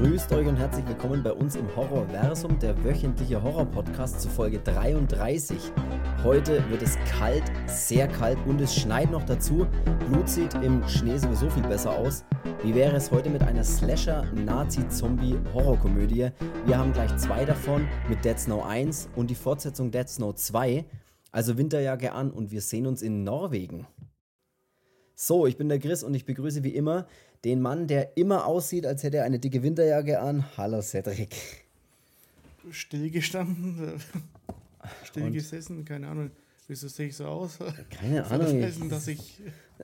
Grüßt euch und herzlich willkommen bei uns im Horrorversum, der wöchentliche Horror-Podcast zu Folge 33. Heute wird es kalt, sehr kalt und es schneit noch dazu. Blut sieht im Schnee sowieso viel besser aus. Wie wäre es heute mit einer Slasher-Nazi-Zombie-Horrorkomödie? Wir haben gleich zwei davon mit Dead Snow 1 und die Fortsetzung Dead Snow 2. Also Winterjacke an und wir sehen uns in Norwegen. So, ich bin der Chris und ich begrüße wie immer den Mann, der immer aussieht, als hätte er eine dicke Winterjacke an. Hallo Cedric. Stillgestanden, stillgesessen, keine Ahnung. Wieso sehe ich so aus? Keine Ahnung. Das heißen, dass ich,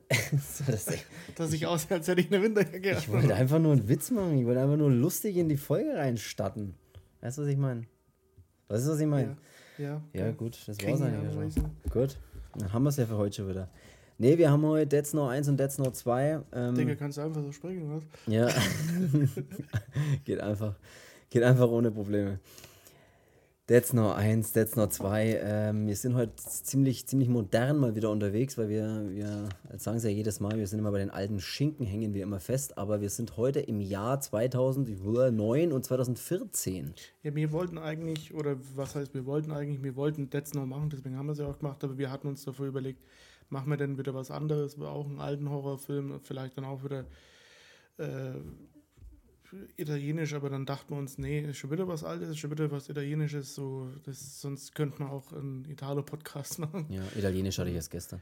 dass ich aussehe, als hätte ich eine Winterjacke an. Ich wollte einfach nur einen Witz machen. Ich wollte einfach nur lustig in die Folge reinstatten. Weißt du, was ich meine? Weißt du, was ich meine? Ja, Ja, gut, das war's eigentlich schon. Gut, dann haben wir es ja für heute schon wieder. Ne, wir haben heute Dead Snow 1 und Dead Snow 2. Ähm, Digga, kannst du einfach so sprechen, oder was? Ja. geht einfach. Geht einfach ohne Probleme. Dead Snow 1, Dead Snow 2. Ähm, wir sind heute ziemlich, ziemlich modern mal wieder unterwegs, weil wir, wir sagen sie ja jedes Mal, wir sind immer bei den alten Schinken, hängen wir immer fest, aber wir sind heute im Jahr 2009 und 2014. Ja, wir wollten eigentlich, oder was heißt, wir wollten eigentlich, wir wollten Dead Snow machen, deswegen haben wir es ja auch gemacht, aber wir hatten uns davor überlegt, machen wir denn wieder was anderes, auch einen alten Horrorfilm, vielleicht dann auch wieder äh, italienisch, aber dann dachten wir uns, nee, ist schon wieder was Altes, ist schon wieder was Italienisches, so, das, sonst könnte man auch einen Italo-Podcast machen. Ja, Italienisch hatte ich erst gestern.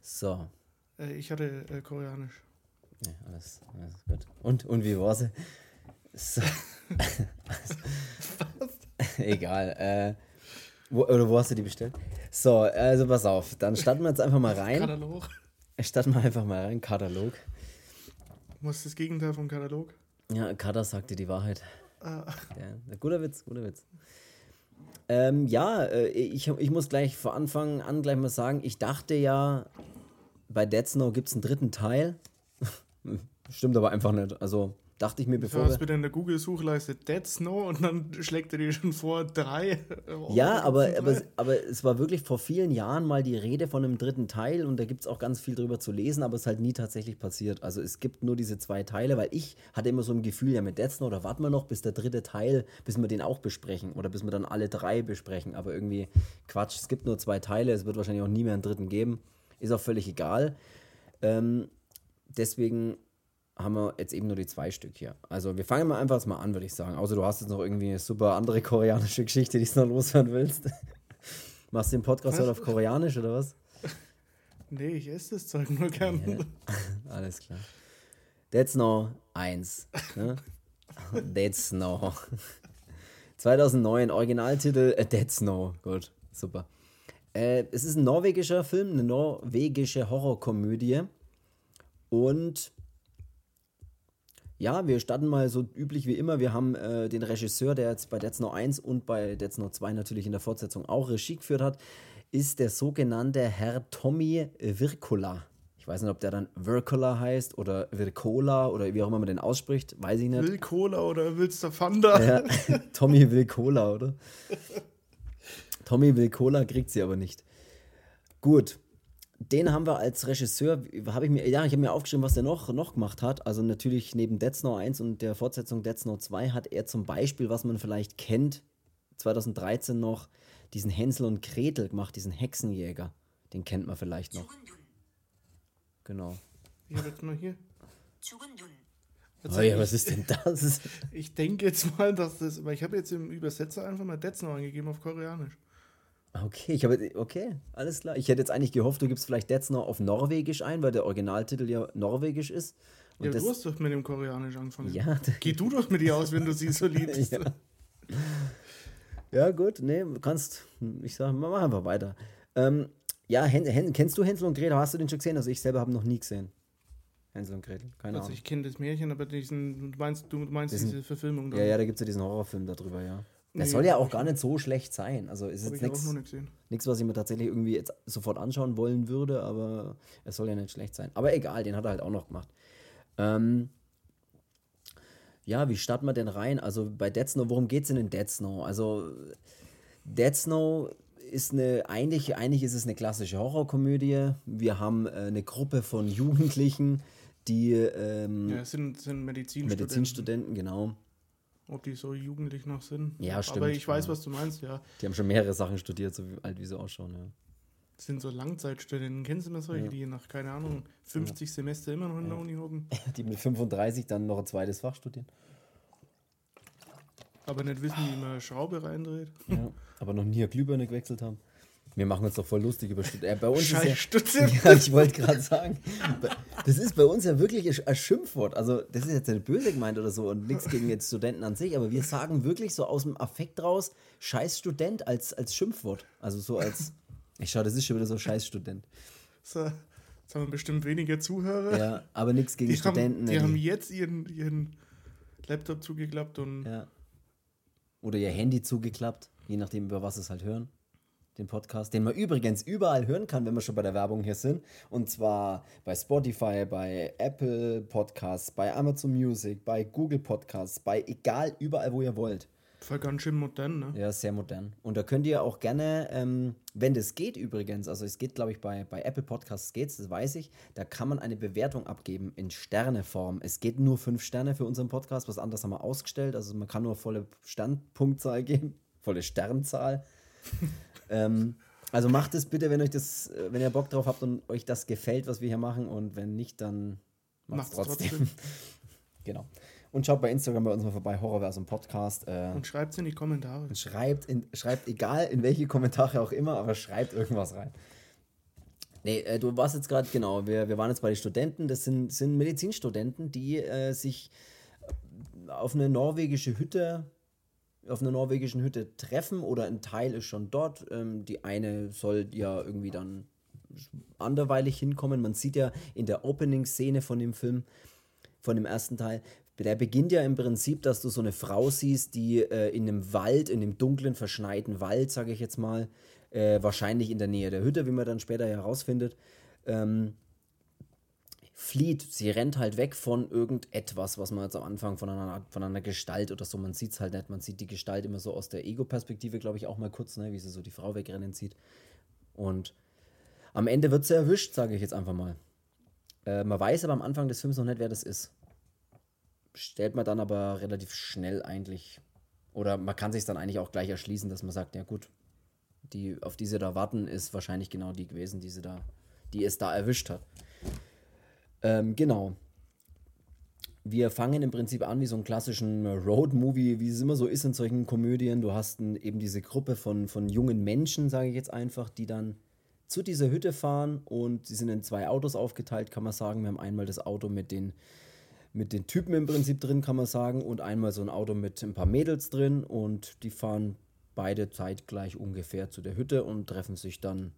So. Äh, ich hatte äh, Koreanisch. Ja, alles, alles gut. Und, und wie war sie? So. Egal. Wo, oder wo hast du die bestellt? So, also pass auf. Dann starten wir jetzt einfach mal rein. Katalog. Starten wir einfach mal rein. Katalog. Was ist das Gegenteil vom Katalog? Ja, Kader sagt dir die Wahrheit. Ah, Ja, guter Witz, guter Witz. Ähm, ja, äh, ich, ich muss gleich vor Anfang an gleich mal sagen, ich dachte ja, bei Dead Snow gibt es einen dritten Teil. Stimmt aber einfach nicht. Also dachte ich mir, Du bevor hast wir, wieder in der Google-Suchleiste Dead Snow und dann schlägt er dir schon vor drei. Oh, Ja, aber, einen aber, drei? aber es war wirklich vor vielen Jahren mal die Rede von einem dritten Teil und da gibt es auch ganz viel drüber zu lesen, aber es ist halt nie tatsächlich passiert. Also es gibt nur diese zwei Teile, weil ich hatte immer so ein Gefühl, ja mit Dead Snow, da warten wir noch, bis der dritte Teil, bis wir den auch besprechen oder bis wir dann alle drei besprechen. Aber irgendwie Quatsch, es gibt nur zwei Teile, es wird wahrscheinlich auch nie mehr einen dritten geben. Ist auch völlig egal. Ähm, deswegen haben wir jetzt eben nur die zwei Stück hier. Also wir fangen mal einfach mal an, würde ich sagen. Außer du hast jetzt noch irgendwie eine super andere koreanische Geschichte, die du noch loswerden willst. Machst du den Podcast heute auf Koreanisch oder was? Nee, ich esse das Zeug nur gern. Ja. Alles klar. Dead Snow 1. Ne? Dead Snow. 2009, Originaltitel äh, Dead Snow. Gut, super. Äh, es ist ein norwegischer Film, eine norwegische Horrorkomödie. Und ja, wir starten mal so üblich wie immer. Wir haben äh, den Regisseur, der jetzt bei Dead Snow 1 und bei Dead Snow 2 natürlich in der Fortsetzung auch Regie geführt hat, ist der sogenannte Herr Tommy Wirkola. Ich weiß nicht, ob der dann Wirkola heißt oder Wirkola oder wie auch immer man den ausspricht, weiß ich nicht. Will Cola oder willst du Fanda? Ja, Tommy will Cola, oder? Tommy will Cola, kriegt sie aber nicht. Gut den haben wir als Regisseur, habe ich mir, ja, ich habe mir aufgeschrieben, was der noch, noch gemacht hat. Also natürlich neben Dead Snow 1 und der Fortsetzung Dead Snow 2 hat er zum Beispiel, was man vielleicht kennt, 2013 noch diesen Hänsel und Gretel gemacht, diesen Hexenjäger. Den kennt man vielleicht noch. Genau. Ich habe jetzt mal hier. Oh ja, was ist denn das? Ich denke jetzt mal, dass das, weil ich habe jetzt im Übersetzer einfach mal Dead Snow angegeben auf Koreanisch. Okay, ich habe okay, alles klar. Ich hätte jetzt eigentlich gehofft, du gibst vielleicht Snow auf Norwegisch ein, weil der Originaltitel ja norwegisch ist. Und Ja, du hast doch mit dem Koreanisch angefangen. ja, Geh du doch mit ihr aus, wenn du sie so liebst. Ja. ja, gut, nee, du kannst, ich sag, mach einfach weiter. Ähm, ja, Hen, Hen, kennst du Hänsel und Gretel? Hast du den schon gesehen? Also ich selber habe noch nie gesehen. Hänsel und Gretel, keine Also Ahnung. ich kenne das Märchen, aber diesen, du meinst, du meinst Diesen- diese Verfilmung da. Ja, ja, da gibt es ja diesen Horrorfilm darüber, ja. Nee, soll ja auch gar nicht so schlecht sein. Also ist jetzt nichts. was ich mir tatsächlich irgendwie jetzt sofort anschauen wollen würde, aber es soll ja nicht schlecht sein. Aber egal, den hat er halt auch noch gemacht. Ähm, ja, wie starten wir denn rein? Also bei Dead Snow, worum geht es denn in Dead Snow? Also Dead Snow ist eine, eigentlich, eigentlich ist es eine klassische Horrorkomödie. Wir haben äh, eine Gruppe von Jugendlichen, die ähm, Ja, sind, sind Medizinstudenten. Medizinstudenten, genau. Ob die so jugendlich noch sind. Ja, stimmt. Aber ich weiß, ja. was du meinst, ja. Die haben schon mehrere Sachen studiert, so alt wie sie ausschauen, ja. Das sind so Langzeitstudenten. Kennst du immer solche, Ja. die nach, keine Ahnung, 50 Semester immer noch in der Uni hocken, Die mit 35 dann noch ein zweites Fach studieren. aber nicht wissen, wie man eine Schraube reindreht? Ja. Aber noch nie eine Glühbirne gewechselt haben. Wir machen uns doch voll lustig über Studenten. Äh, bei uns ist ja, Scheiß Stutze. Ja, ich wollte gerade sagen, das ist bei uns ja wirklich ein- Schimpfwort. Also, das ist jetzt nicht böse gemeint oder so und nichts gegen jetzt Studenten an sich, aber wir sagen wirklich so aus dem Affekt raus, scheiß Student als, als Schimpfwort. Also so als, ich schau, das ist schon wieder so scheiß Student. So, jetzt haben wir bestimmt weniger Zuhörer. Ja, aber nichts gegen die Studenten. haben, die ne, haben jetzt ihren, ihren Laptop zugeklappt und ja. Oder ihr Handy zugeklappt, je nachdem, über was es halt hören. Den Podcast, den man übrigens überall hören kann, wenn wir schon bei der Werbung hier sind. Und zwar bei Spotify, bei Apple Podcasts, bei Amazon Music, bei Google Podcasts, bei egal, überall, wo ihr wollt. voll ganz schön modern, ne? Ja, sehr modern. Und da könnt ihr auch gerne, ähm, wenn das geht übrigens, also es geht, glaube ich, bei, bei Apple Podcasts geht's, das weiß ich, da kann man eine Bewertung abgeben in Sterneform. Es geht nur fünf Sterne für unseren Podcast, was anderes haben wir ausgestellt, also man kann nur volle Sternpunktzahl geben, volle Sternzahl. ähm, also macht es bitte, wenn euch das, wenn ihr Bock drauf habt und euch das gefällt, was wir hier machen und wenn nicht, dann macht's Macht's trotzdem. trotzdem. genau. Und schaut bei Instagram bei uns mal vorbei, Horrorversum Podcast. Äh, Und schreibt's in die Kommentare. Schreibt, in, schreibt egal in welche Kommentare auch immer, aber schreibt irgendwas rein. Nee, äh, du warst jetzt gerade, genau, wir, wir waren jetzt bei den Studenten, das sind, sind Medizinstudenten, die äh, sich auf eine norwegische Hütte, auf einer norwegischen Hütte treffen oder ein Teil ist schon dort. Ähm, die eine soll ja irgendwie dann anderweilig hinkommen. Man sieht ja in der Opening-Szene von dem Film, von dem ersten Teil, der beginnt ja im Prinzip, dass du so eine Frau siehst, die äh, in einem Wald, in einem dunklen, verschneiten Wald, sage ich jetzt mal, äh, wahrscheinlich in der Nähe der Hütte, wie man dann später herausfindet, ähm, flieht. Sie rennt halt weg von irgendetwas, was man jetzt am Anfang von einer, von einer Gestalt oder so, man sieht es halt nicht, man sieht die Gestalt immer so aus der Ego-Perspektive, glaube ich, auch mal kurz, ne, wie sie so die Frau wegrennen sieht. Und am Ende wird sie erwischt, sage ich jetzt einfach mal. Äh, man weiß aber am Anfang des Films noch nicht, wer das ist. Stellt man dann aber relativ schnell eigentlich. Oder man kann sich dann eigentlich auch gleich erschließen, dass man sagt, ja gut, die, auf die sie da warten, ist wahrscheinlich genau die gewesen, die sie da, die es da erwischt hat. Ähm, genau. Wir fangen im Prinzip an wie so einen klassischen Road-Movie, wie es immer so ist in solchen Komödien. Du hast eben diese Gruppe von, von jungen Menschen, sage ich jetzt einfach, die dann zu dieser Hütte fahren und sie sind in zwei Autos aufgeteilt, kann man sagen. Wir haben einmal das Auto mit den, mit den Typen im Prinzip drin, kann man sagen, und einmal so ein Auto mit ein paar Mädels drin und die fahren beide zeitgleich ungefähr zu der Hütte und treffen sich dann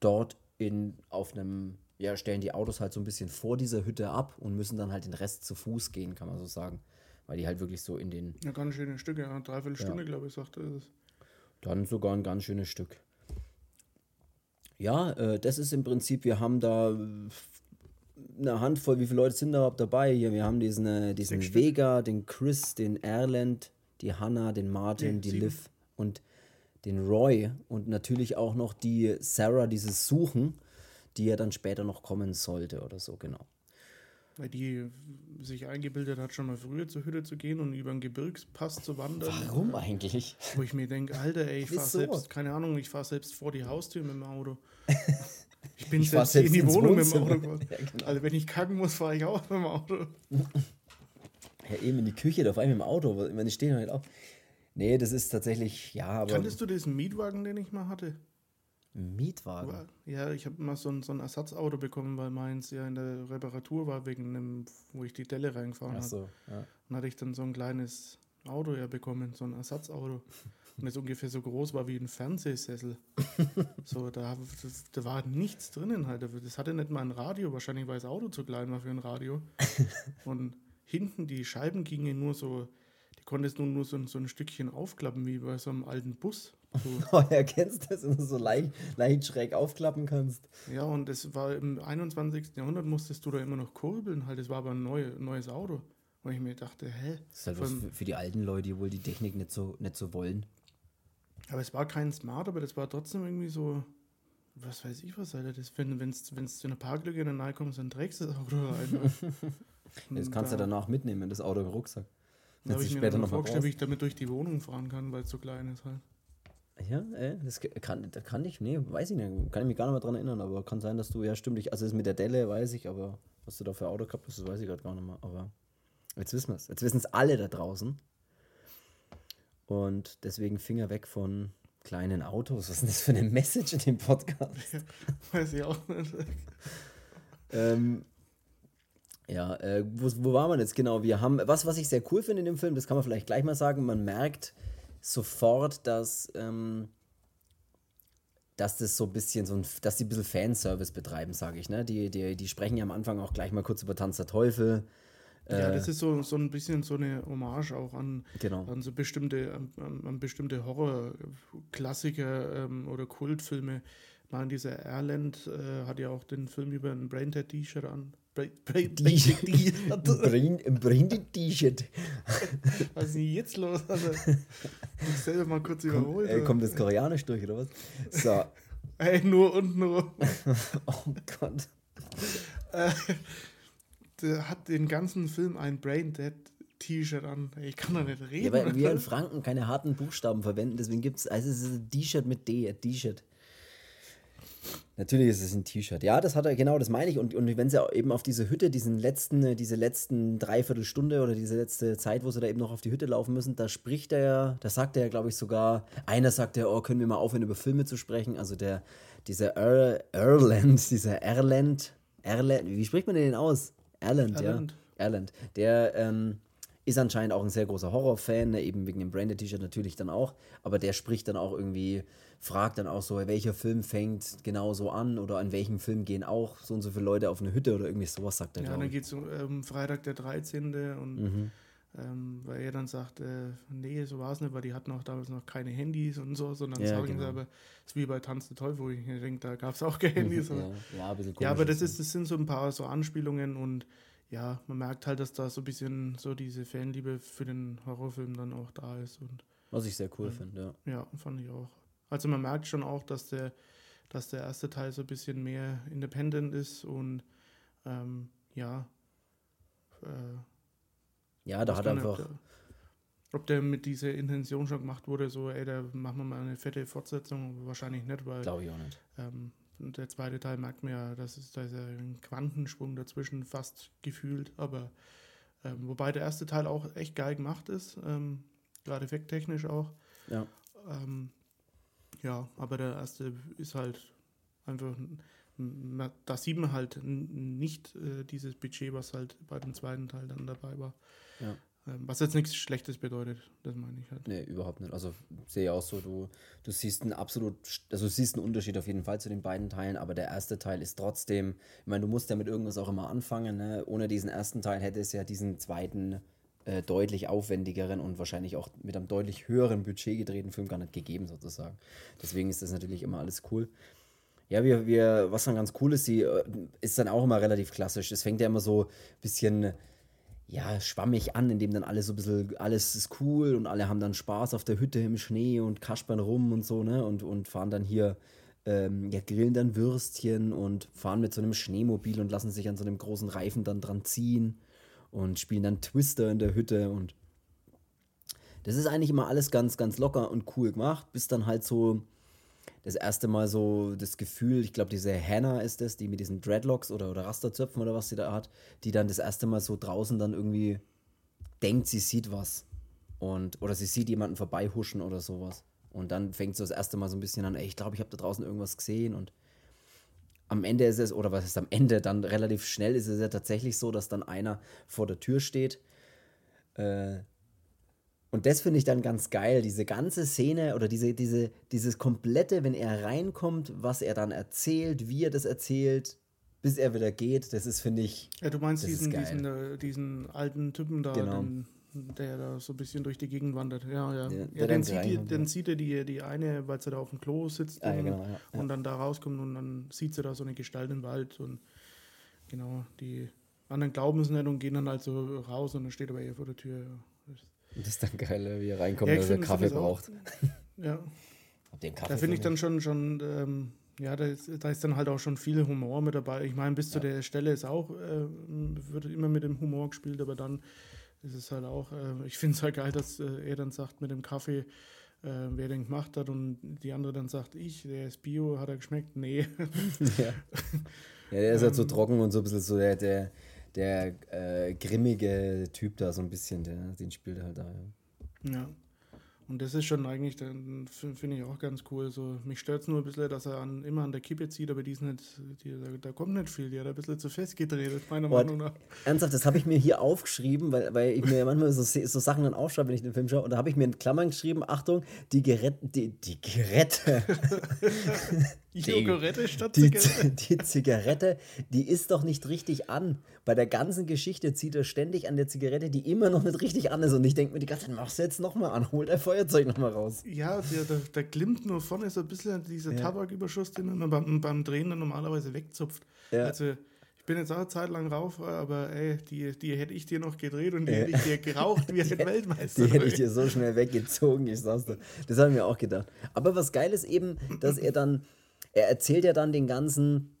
dort in, auf einem, ja, stellen die Autos halt so ein bisschen vor dieser Hütte ab und müssen dann halt den Rest zu Fuß gehen, kann man so sagen. Weil die halt wirklich so in den, Ja, ganz schöne Stücke, ja. Dreiviertel Stunde, glaube ich, sagte es. dann sogar ein ganz schönes Stück. Ja, äh, das ist im Prinzip, wir haben da äh, eine Handvoll, wie viele Leute sind da überhaupt dabei hier? Wir haben diesen, äh, diesen Sechs Stück. Vega, den Chris, den Erland, die Hannah, den Martin, Nee, die sieben. Liv und den Roy und natürlich auch noch die Sarah, dieses Suchen, die ja dann später noch kommen sollte oder so, genau. Weil die sich eingebildet hat, schon mal früher zur Hütte zu gehen und über einen Gebirgspass zu wandern. Warum eigentlich? Wo ich mir denke, Alter, ey, ich fahre Wieso? selbst, keine Ahnung, ich fahre selbst vor die Haustür mit dem Auto. Ich bin Ich fahr selbst, in die Wohnung mit dem Wohnzimmer. Auto. Ja, genau. Also wenn ich kacken muss, fahre ich auch mit dem Auto. Ja, eben in die Küche, da auf einmal im Auto, ich stehe noch nicht auf. Nee, das ist tatsächlich, ja, aber Kanntest du diesen Mietwagen, den ich mal hatte? Mietwagen. Ja, ich habe mal so ein, so ein Ersatzauto bekommen, weil meins ja in der Reparatur war, wegen einem, wo ich die Delle reingefahren habe. so, ja. Dann hatte ich dann so ein kleines Auto ja bekommen, so ein Ersatzauto. Und das ungefähr so groß war wie ein Fernsehsessel. so, da, das, da war nichts drinnen halt. Das hatte nicht mal ein Radio, wahrscheinlich weil das Auto zu klein war für ein Radio. Und hinten die Scheiben gingen nur so, die konntest du nur so, so ein Stückchen aufklappen, wie bei so einem alten Bus. Kennst du das, wenn du so leicht, leicht schräg aufklappen kannst? ja, und das war im 21. Jahrhundert musstest du da immer noch kurbeln halt. Das war aber ein neu, neues Auto. Und ich mir dachte, hä? Das ist halt was für, für die alten Leute, die wohl die Technik nicht so, nicht so wollen. Aber es war kein Smart, aber das war trotzdem irgendwie so, was weiß ich was, Alter. Das, wenn es zu einer Parklücke in der Nähe kommst, dann trägst du das Auto rein. Das kannst du danach mitnehmen, das Auto im Rucksack. Da habe ich mir dann vorgestellt, wie ich damit durch die Wohnung fahren kann, weil es so klein ist halt. Ja, äh, das kann, das kann ich, nee, weiß ich nicht, kann ich mich gar nicht mehr dran erinnern, aber kann sein, dass du, ja stimmt, ich, also das mit der Delle weiß ich, aber was du da für Auto gehabt hast, das weiß ich gerade gar nicht mehr, aber jetzt wissen wir es, jetzt wissen es alle da draußen und deswegen Finger weg von kleinen Autos, was ist denn das für eine Message in dem Podcast? Weiß ich auch nicht. ähm, ja, äh, wo, wo war man jetzt genau? Wir haben, was, was ich sehr cool finde in dem Film, das kann man vielleicht gleich mal sagen, man merkt, sofort, dass, ähm, dass das so ein bisschen so ein, dass die ein bisschen Fanservice betreiben, sage ich. Ne? Die, die, die sprechen ja am Anfang auch gleich mal kurz über Tanz der Teufel. Ja, äh, das ist so, so ein bisschen so eine Hommage auch an, genau. an so bestimmte, an, an bestimmte Horror-Klassiker ähm, oder Kultfilme. Nein, dieser Erland äh, hat ja auch den Film über ein Braindead-T-Shirt an. Brain-T-Shirt. Was ist denn jetzt los? Also, ich selber mal kurz überholt. Ey, kommt das Koreanisch durch, oder was? So. Ey, nur und nur. oh Gott. Äh, der hat den ganzen Film ein Brain-Dead T-Shirt an. Ich kann doch nicht reden. Ja, weil wir in Franken keine harten Buchstaben verwenden, deswegen gibt es, also es ist ein T-Shirt mit D, ein T-Shirt. Natürlich ist es ein T-Shirt. Ja, das hat er, genau, das meine ich. Und, und wenn sie eben auf diese Hütte, diesen letzten, diese letzten Dreiviertelstunde oder diese letzte Zeit, wo sie da eben noch auf die Hütte laufen müssen, da spricht er ja, da sagt er ja, glaube ich, sogar, einer sagt ja, oh, können wir mal aufhören, über Filme zu sprechen. Also der, dieser er Erland, dieser Erland, Erland, wie spricht man den aus? Erland, Erland. ja. Erland. Der, ähm, ist anscheinend auch ein sehr großer Horrorfan, ne? eben wegen dem Branded-T-Shirt natürlich dann auch. Aber der spricht dann auch irgendwie, fragt dann auch so, welcher Film fängt genau so an oder an welchem Film gehen auch so und so viele Leute auf eine Hütte oder irgendwie sowas, sagt er. Ja, dann geht es um ähm, Freitag der 13. und mhm. ähm, weil er dann sagt, äh, nee, so war es nicht, weil die hatten auch damals noch keine Handys und so, sondern ja, sagen genau. sie aber, es ist wie bei Tanz der Teufel, wo ich denke, da gab es auch keine Handys. ja, ja, ja, aber das, ist, das sind so ein paar so Anspielungen und ja, man merkt halt, dass da so ein bisschen so diese Fanliebe für den Horrorfilm dann auch da ist. Und, Was ich sehr cool ähm, finde, ja. Ja, fand ich auch. Also man merkt schon auch, dass der, dass der erste Teil so ein bisschen mehr independent ist und ähm, ja. Äh, ja, da hat er einfach. Ob der mit dieser Intention schon gemacht wurde, so, ey, da machen wir mal eine fette Fortsetzung, wahrscheinlich nicht, weil. Glaube ich auch nicht. Ähm, und der zweite Teil merkt man ja, dass es da ist ein Quantensprung dazwischen fast gefühlt, aber ähm, wobei der erste Teil auch echt geil gemacht ist, ähm, gerade effekttechnisch auch. Ja. Ähm, ja, aber der erste ist halt einfach, da sieht man halt nicht äh, dieses Budget, was halt bei dem zweiten Teil dann dabei war. Ja. Ähm, was jetzt nichts Schlechtes bedeutet, das meine ich halt. Nee, überhaupt nicht. Also sehe ich auch so, du, du siehst einen absolut, also siehst einen Unterschied auf jeden Fall zu den beiden Teilen, aber der erste Teil ist trotzdem, ich meine, du musst ja mit irgendwas auch immer anfangen, ne? Ohne diesen ersten Teil hätte es ja diesen zweiten äh, deutlich aufwendigeren und wahrscheinlich auch mit einem deutlich höheren Budget gedrehten Film gar nicht gegeben, sozusagen. Deswegen ist das natürlich immer alles cool. Ja, wir, wir, was dann ganz cool ist, die äh, ist dann auch immer relativ klassisch. Es fängt ja immer so ein bisschen ja, schwammig an, indem dann alles so ein bisschen, alles ist cool und alle haben dann Spaß auf der Hütte im Schnee und kaspern rum und so, ne? Und, und fahren dann hier, ähm, ja, grillen dann Würstchen und fahren mit so einem Schneemobil und lassen sich an so einem großen Reifen dann dran ziehen und spielen dann Twister in der Hütte und das ist eigentlich immer alles ganz, ganz locker und cool gemacht, bis dann halt so das erste Mal so das Gefühl, ich glaube, diese Hannah ist das, die mit diesen Dreadlocks oder, oder Rasterzöpfen oder was sie da hat, die dann das erste Mal so draußen dann irgendwie denkt, sie sieht was. Und, oder sie sieht jemanden vorbeihuschen oder sowas. Und dann fängt so das erste Mal so ein bisschen an, ey, ich glaube, ich habe da draußen irgendwas gesehen und am Ende ist es, oder was ist am Ende, dann relativ schnell ist es ja tatsächlich so, dass dann einer vor der Tür steht, äh, und das finde ich dann ganz geil, diese ganze Szene oder diese, diese, dieses komplette, wenn er reinkommt, was er dann erzählt, wie er das erzählt, bis er wieder geht, das ist, finde ich. Ja, du meinst diesen, diesen, äh, diesen alten Typen da, genau. den, der da so ein bisschen durch die Gegend wandert. Ja, ja. ja, ja dann, sieht die, dann sieht er die, die eine, weil sie da auf dem Klo sitzt ah, und, genau, und dann da rauskommt und dann sieht sie da so eine Gestalt im Wald und genau, die anderen glauben es nicht und gehen dann halt so raus und dann steht aber ihr vor der Tür. Das ist dann geil, wie er reinkommt, ja, dass er Kaffee braucht. ja. da finde ich dann schon, schon ähm, ja, da ist, da ist, dann halt auch schon viel Humor mit dabei. Ich meine, bis ja. zu der Stelle ist auch, äh, wird immer mit dem Humor gespielt, aber dann ist es halt auch, äh, ich finde es halt geil, dass äh, er dann sagt mit dem Kaffee, äh, wer den gemacht hat und die andere dann sagt, ich, der ist Bio, hat er geschmeckt? Nee. ja. ja, der ist halt so ähm. trocken und so ein bisschen so der, der, der äh, grimmige Typ da, so ein bisschen, der, den spielt er halt da, ja. Ja. Und das ist schon eigentlich, finde ich auch ganz cool. So, mich stört es nur ein bisschen, dass er an, immer an der Kippe zieht, aber die ist nicht, die, da, da, kommt nicht viel. Die hat ein bisschen zu fest gedreht, meiner Boah, Meinung nach. Ernsthaft, das habe ich mir hier aufgeschrieben, weil, weil ich mir manchmal so, so Sachen dann aufschreibe, wenn ich den Film schaue. Und da habe ich mir in Klammern geschrieben: Achtung, die Gerette, die, die Gerette. Zigarette statt Zigarette. Die, die Zigarette, die ist doch nicht richtig an. Bei der ganzen Geschichte zieht er ständig an der Zigarette, die immer noch nicht richtig an ist. Und ich denke mir die ganze Zeit, mach's jetzt nochmal an, hol dein Feuerzeug nochmal raus. Ja, der, der, der glimmt nur vorne so ein bisschen dieser ja. Tabaküberschuss, den man beim, beim Drehen dann normalerweise wegzupft. Ja. Also ich bin jetzt auch eine Zeit lang Raucher, aber ey, die, die hätte ich dir noch gedreht und die hätte ich dir geraucht wie ein Weltmeister. Die hätte ich dir so schnell weggezogen, ich sag's dir. Das habe ich mir auch gedacht. Aber was geil ist eben, dass er dann er erzählt ja dann den ganzen,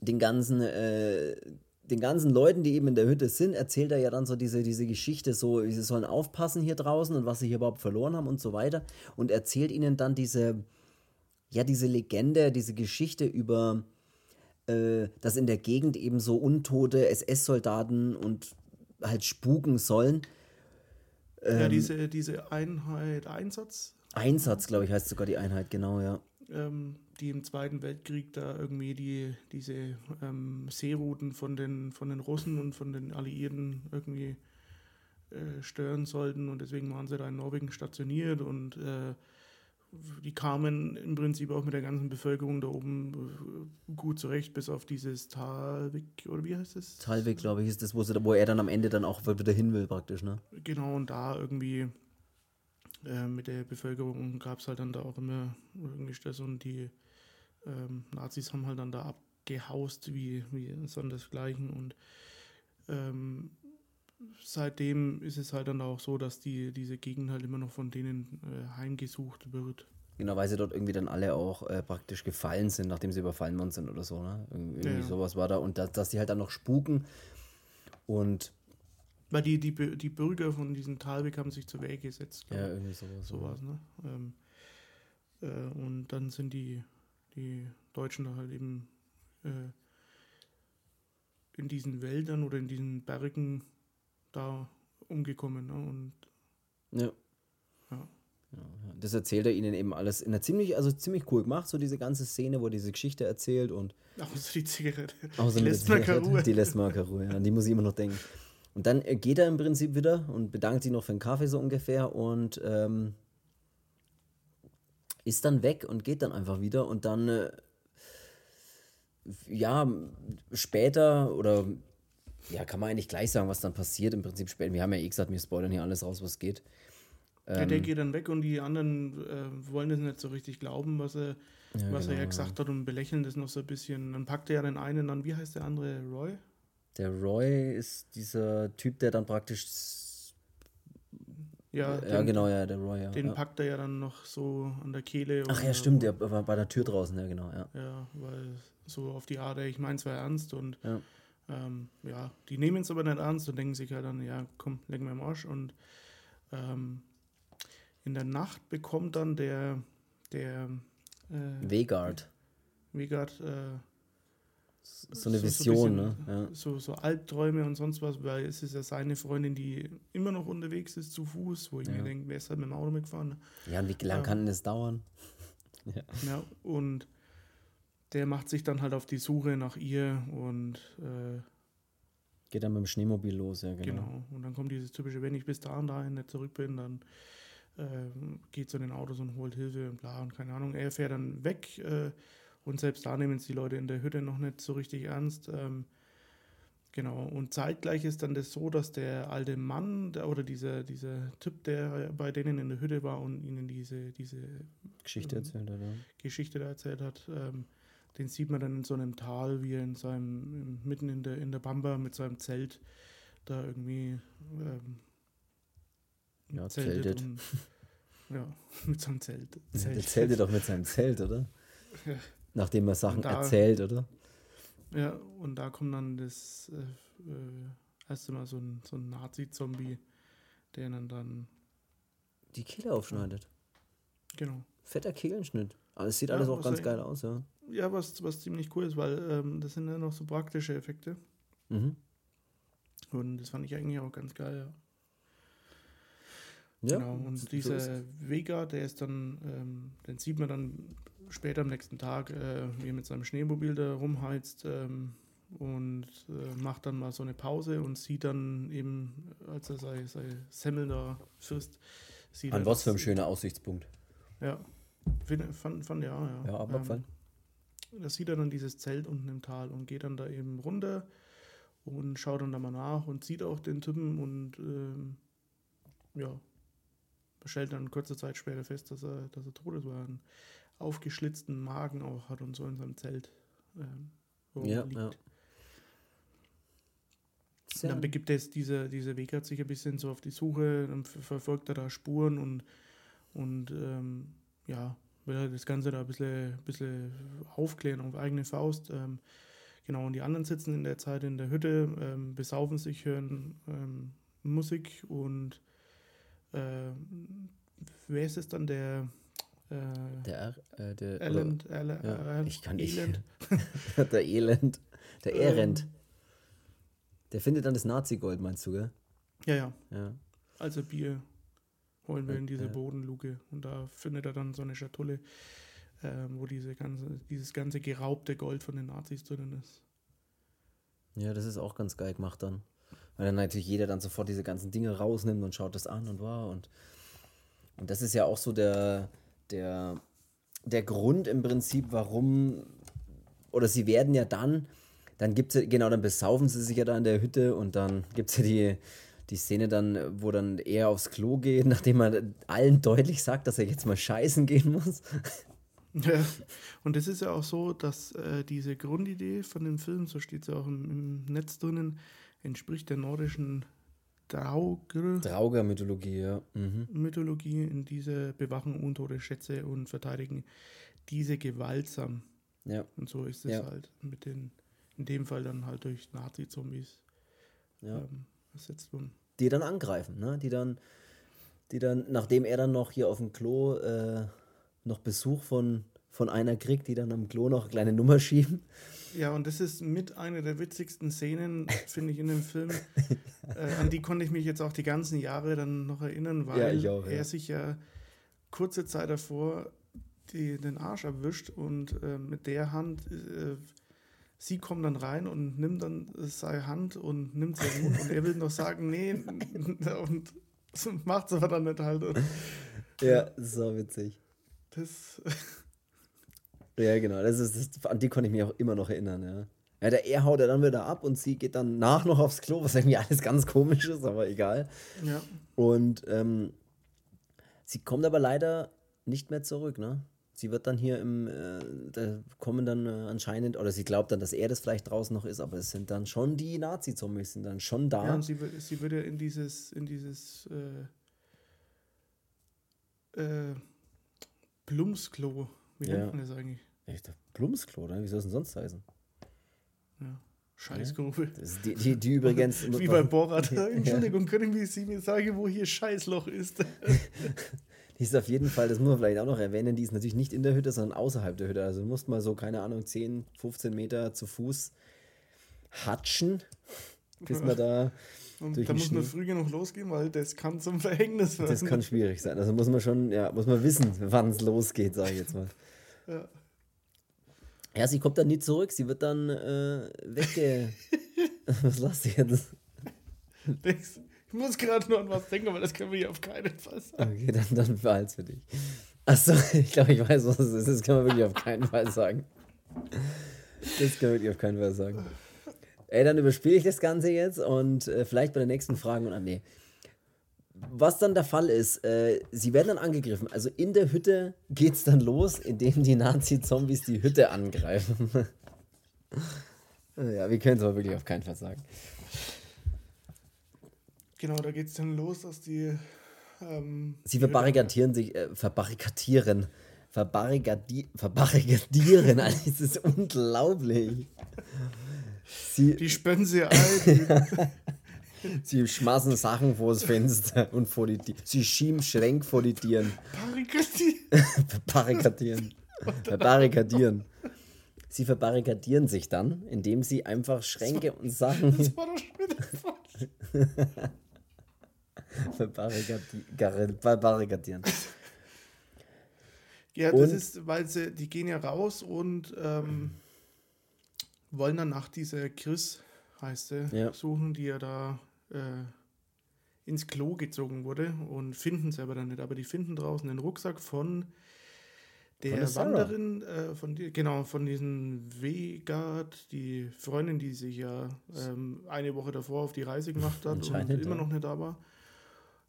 den ganzen, äh, den ganzen Leuten, die eben in der Hütte sind, erzählt er ja dann so diese, diese Geschichte, so, sie sollen aufpassen hier draußen und was sie hier überhaupt verloren haben und so weiter. Und erzählt ihnen dann diese, ja, diese Legende, diese Geschichte über, äh, dass in der Gegend eben so untote SS-Soldaten und halt spuken sollen. Ähm, ja, diese, diese Einheit, Einsatz? Einsatz, glaube ich, heißt sogar die Einheit, genau, ja. Ähm, die im Zweiten Weltkrieg da irgendwie die, diese ähm, Seerouten von den, von den Russen und von den Alliierten irgendwie äh, stören sollten und deswegen waren sie da in Norwegen stationiert und äh, die kamen im Prinzip auch mit der ganzen Bevölkerung da oben äh, gut zurecht, bis auf dieses Talweg, oder wie heißt es? Talweg, glaube ich, ist das, wo, sie, wo er dann am Ende dann auch wieder hin will, praktisch, ne? Genau, und da irgendwie äh, mit der Bevölkerung gab es halt dann da auch immer irgendwie Stress und die ähm, Nazis haben halt dann da abgehaust wie, wie sondersgleichen und ähm, seitdem ist es halt dann auch so, dass die, diese Gegend halt immer noch von denen äh, heimgesucht wird. Genau, weil sie dort irgendwie dann alle auch äh, praktisch gefallen sind, nachdem sie überfallen worden sind oder so, ne? Irgendwie ja. sowas war da. Und dass, dass die halt dann noch spuken und. Weil die, die, die Bürger von diesem Talweg haben sich zur Wehr gesetzt. Ja, irgendwie sowas. Sowas, ne? Ähm, äh, und dann sind die die Deutschen da halt eben äh, in diesen Wäldern oder in diesen Bergen da umgekommen. Ne? Und ja. ja. Das erzählt er ihnen eben alles in einer ziemlich, also ziemlich cool gemacht, so diese ganze Szene, wo er diese Geschichte erzählt und. Außer die Zigarette. Außer die lässt mal Ruhe. Die lässt mal Ruhe, ja. An die muss ich immer noch denken. Und dann geht er im Prinzip wieder und bedankt sich noch für den Kaffee so ungefähr und ähm, ist dann weg und geht dann einfach wieder und dann, äh, ja, später oder ja, kann man eigentlich gleich sagen, was dann passiert. Im Prinzip später. Wir haben ja eh gesagt, wir spoilern hier alles raus, was geht. Ja, der ähm, geht dann weg und die anderen äh, wollen das nicht so richtig glauben, was er, ja, was genau, er ja gesagt hat und belächeln das noch so ein bisschen. Dann packt er ja den einen dann, wie heißt der andere, Roy? Der Roy ist dieser Typ, der dann praktisch ja, ja den, genau, ja, der Roy, ja. Den ja. packt er ja dann noch so an der Kehle. Ach ja, stimmt, der war bei der Tür draußen, ja, genau, ja. Ja, weil so auf die Art, ich meine es war ernst und ja. Ähm, ja, die nehmen es aber nicht ernst und denken sich halt dann, ja, komm, lecken wir im Arsch. Und ähm, in der Nacht bekommt dann der, der äh, Vegard. Vegard, äh, so eine Vision, so ne? Ja. So, so Albträume und sonst was, weil es ist ja seine Freundin, die immer noch unterwegs ist zu Fuß, wo ich ja. mir denke, wer ist halt mit dem Auto mitgefahren? Ja, und wie lange ja. kann das dauern? ja. ja, und der macht sich dann halt auf die Suche nach ihr und äh, geht dann mit dem Schneemobil los, ja, genau. Genau, und dann kommt dieses typische, wenn ich bis dahin dahin nicht zurück bin, dann äh, geht zu den Autos und holt Hilfe und bla und keine Ahnung. Er fährt dann weg. Äh, und selbst da nehmen es die Leute in der Hütte noch nicht so richtig ernst. Ähm, genau. Und zeitgleich ist dann das so, dass der alte Mann der, oder dieser, dieser Typ, der bei denen in der Hütte war und ihnen diese, diese Geschichte ähm, erzählt hat, ja. Geschichte da erzählt hat, ähm, den sieht man dann in so einem Tal, wie er in seinem, mitten in der, in der Bamba mit seinem Zelt da irgendwie ähm, ja, zeltet. Und, ja, mit seinem Zelt. Zelt. Der zeltet doch mit seinem Zelt, oder? Nachdem er Sachen da, erzählt, oder? Ja, und da kommt dann das äh, äh, heißt immer so ein, so ein Nazi-Zombie, der dann dann. Die Kehle aufschneidet. Genau. Fetter Kehlenschnitt. Aber es sieht Ja, alles auch ganz geil aus, ja. Ja, was, was ziemlich cool ist, weil ähm, das sind ja noch so praktische Effekte. Mhm. Und das fand ich eigentlich auch ganz geil, ja. Ja, genau. Und so dieser es. Vega, der ist dann, ähm, den sieht man dann später am nächsten Tag, äh, wie er mit seinem Schneemobil da rumheizt ähm, und äh, macht dann mal so eine Pause und sieht dann eben, als er seine, seine Semmel da frisst, sieht An er, was für ein schöner Aussichtspunkt. Ja, Find- fand, fand ja, ja. Ja, aber gefallen. da sieht er dann dieses Zelt unten im Tal und geht dann da eben runter und schaut dann da mal nach und sieht auch den Typen und ähm, ja, stellt dann kurze Zeit später fest, dass er, dass er tot ist, einen aufgeschlitzten Magen auch hat und so in seinem Zelt ähm, Ja, rumliegt. ja. Und dann begibt es diese, diese Weg hat sich ein bisschen so auf die Suche, dann ver- verfolgt er da Spuren und, und ähm, ja, will er das Ganze da ein bisschen, bisschen aufklären auf eigene Faust. Ähm, genau, und die anderen sitzen in der Zeit in der Hütte, ähm, besaufen sich, hören ähm, Musik und äh, wer ist es dann, der Der, äh, der Elend, Ele- Ja, äh, ich kann nicht. Elend. der Elend. Der Ehrend. Ähm, Der findet dann das Nazi-Gold, meinst du, gell? Ja, ja. Ja. Also Bier holen wir in diese Ja. Bodenluke und da findet er dann so eine Schatulle, ähm, wo diese ganze, dieses ganze geraubte Gold von den Nazis drin ist. Ja, das ist auch ganz geil gemacht dann. Weil dann natürlich jeder dann sofort diese ganzen Dinge rausnimmt und schaut das an und wow. Und, und das ist ja auch so der, der, der Grund im Prinzip, warum, oder sie werden ja dann, dann gibt es, genau, dann besaufen sie sich ja da in der Hütte und dann gibt es ja die, die Szene dann, wo dann er aufs Klo geht, nachdem er allen deutlich sagt, dass er jetzt mal scheißen gehen muss. Ja. Und es ist ja auch so, dass äh, diese Grundidee von dem Film, so steht es ja auch im, im Netz drinnen, entspricht der nordischen Draugr Drauger-Mythologie, ja. Mhm. Mythologie. In diese bewachen untote Schätze und verteidigen diese gewaltsam. Ja, Und so ist es Ja. halt mit den, in dem Fall dann halt durch Nazi-Zombies ja. ähm, ersetzt wurden. die dann angreifen, ne? Die dann, die dann, nachdem er dann noch hier auf dem Klo äh, noch Besuch von, von einer kriegt, die dann am Klo noch eine kleine Nummer schieben. Ja, und das ist mit einer der witzigsten Szenen, finde ich, in dem Film. äh, an die konnte ich mich jetzt auch die ganzen Jahre dann noch erinnern, weil Ja, auch, er ja. sich ja kurze Zeit davor die, den Arsch erwischt und äh, mit der Hand, äh, sie kommt dann rein und nimmt dann seine Hand und nimmt sie in den Mund und er will noch sagen, nee, und macht es aber dann nicht halt. Und Ja, so witzig. das, Ja, genau. Das ist, das, an die konnte ich mich auch immer noch erinnern, ja. Ja, der er haut er dann wieder ab und sie geht dann nach noch aufs Klo, was irgendwie alles ganz komisch ist, aber egal. ja. Und ähm, sie kommt aber leider nicht mehr zurück, ne? Sie wird dann hier im, äh, da kommen dann äh, anscheinend, oder sie glaubt dann, dass er das vielleicht draußen noch ist, aber es sind dann schon die Nazi-Zombies, sind dann schon da. Ja, und sie, sie würde in dieses, in dieses äh, äh, Plumpsklo, wie Ja. nennt man das eigentlich? Echt, Plumpsklo, oder? Wie soll es denn sonst heißen? Ja. Scheißgrube. Das ist die, die, die übrigens. Wie bei Borat. Entschuldigung, können Sie mir sagen, wo hier Scheißloch ist? Die ist auf jeden Fall, das muss man vielleicht auch noch erwähnen, die ist natürlich nicht in der Hütte, sondern außerhalb der Hütte. Also du musst mal so, keine Ahnung, 10, 15 Meter zu Fuß hatschen, bis man da. Und da muss man früh genug losgehen, weil das kann zum Verhängnis werden. Das kann schwierig sein. Also muss man schon, ja, muss man wissen, wann es losgeht, sage ich jetzt mal. Ja. Ja, sie kommt dann nie zurück, sie wird dann äh, wegge. Was lasst ihr jetzt? Ich muss gerade nur an was denken, aber das können wir hier auf keinen Fall sagen. Okay, dann, dann behalt's für dich. Achso, ich glaube, ich weiß, was es ist. Das kann man wirklich auf keinen Fall sagen. Das kann man wirklich auf keinen Fall sagen. Ey, dann überspiele ich das Ganze jetzt und äh, vielleicht bei den nächsten Fragen und ah, nee. Was dann der Fall ist, äh, sie werden dann angegriffen. Also in der Hütte geht's dann los, indem die Nazi-Zombies die Hütte angreifen. ja, wir können es aber wirklich auf keinen Fall sagen. Genau, da geht es dann los, dass die. Ähm, Sie verbarrikadieren sich, äh, verbarrikadieren. Verbarrikadi verbarrikadieren, Alter, das ist unglaublich. Sie, Die Spönse ein. sie schmassen Sachen vor das Fenster und vor die Tiere. Sie schieben Schränke vor die Tieren. Barrikadieren. Barrikadieren. Barrikadieren. Sie verbarrikadieren sich dann, indem sie einfach Schränke und Sachen Das war doch schon wieder verbarrikadieren. Ja, das Und- ist, weil sie, die gehen ja raus und ähm, wollen dann nach dieser Chris, heißt sie, Ja. suchen, die ja da äh, ins Klo gezogen wurde und finden sie aber dann nicht. Aber die finden draußen den Rucksack von der, Von. Wanderin, äh, von die, genau, von diesen Vegard, die Freundin, die sich ja ähm, eine Woche davor auf die Reise gemacht hat und immer noch nicht da war.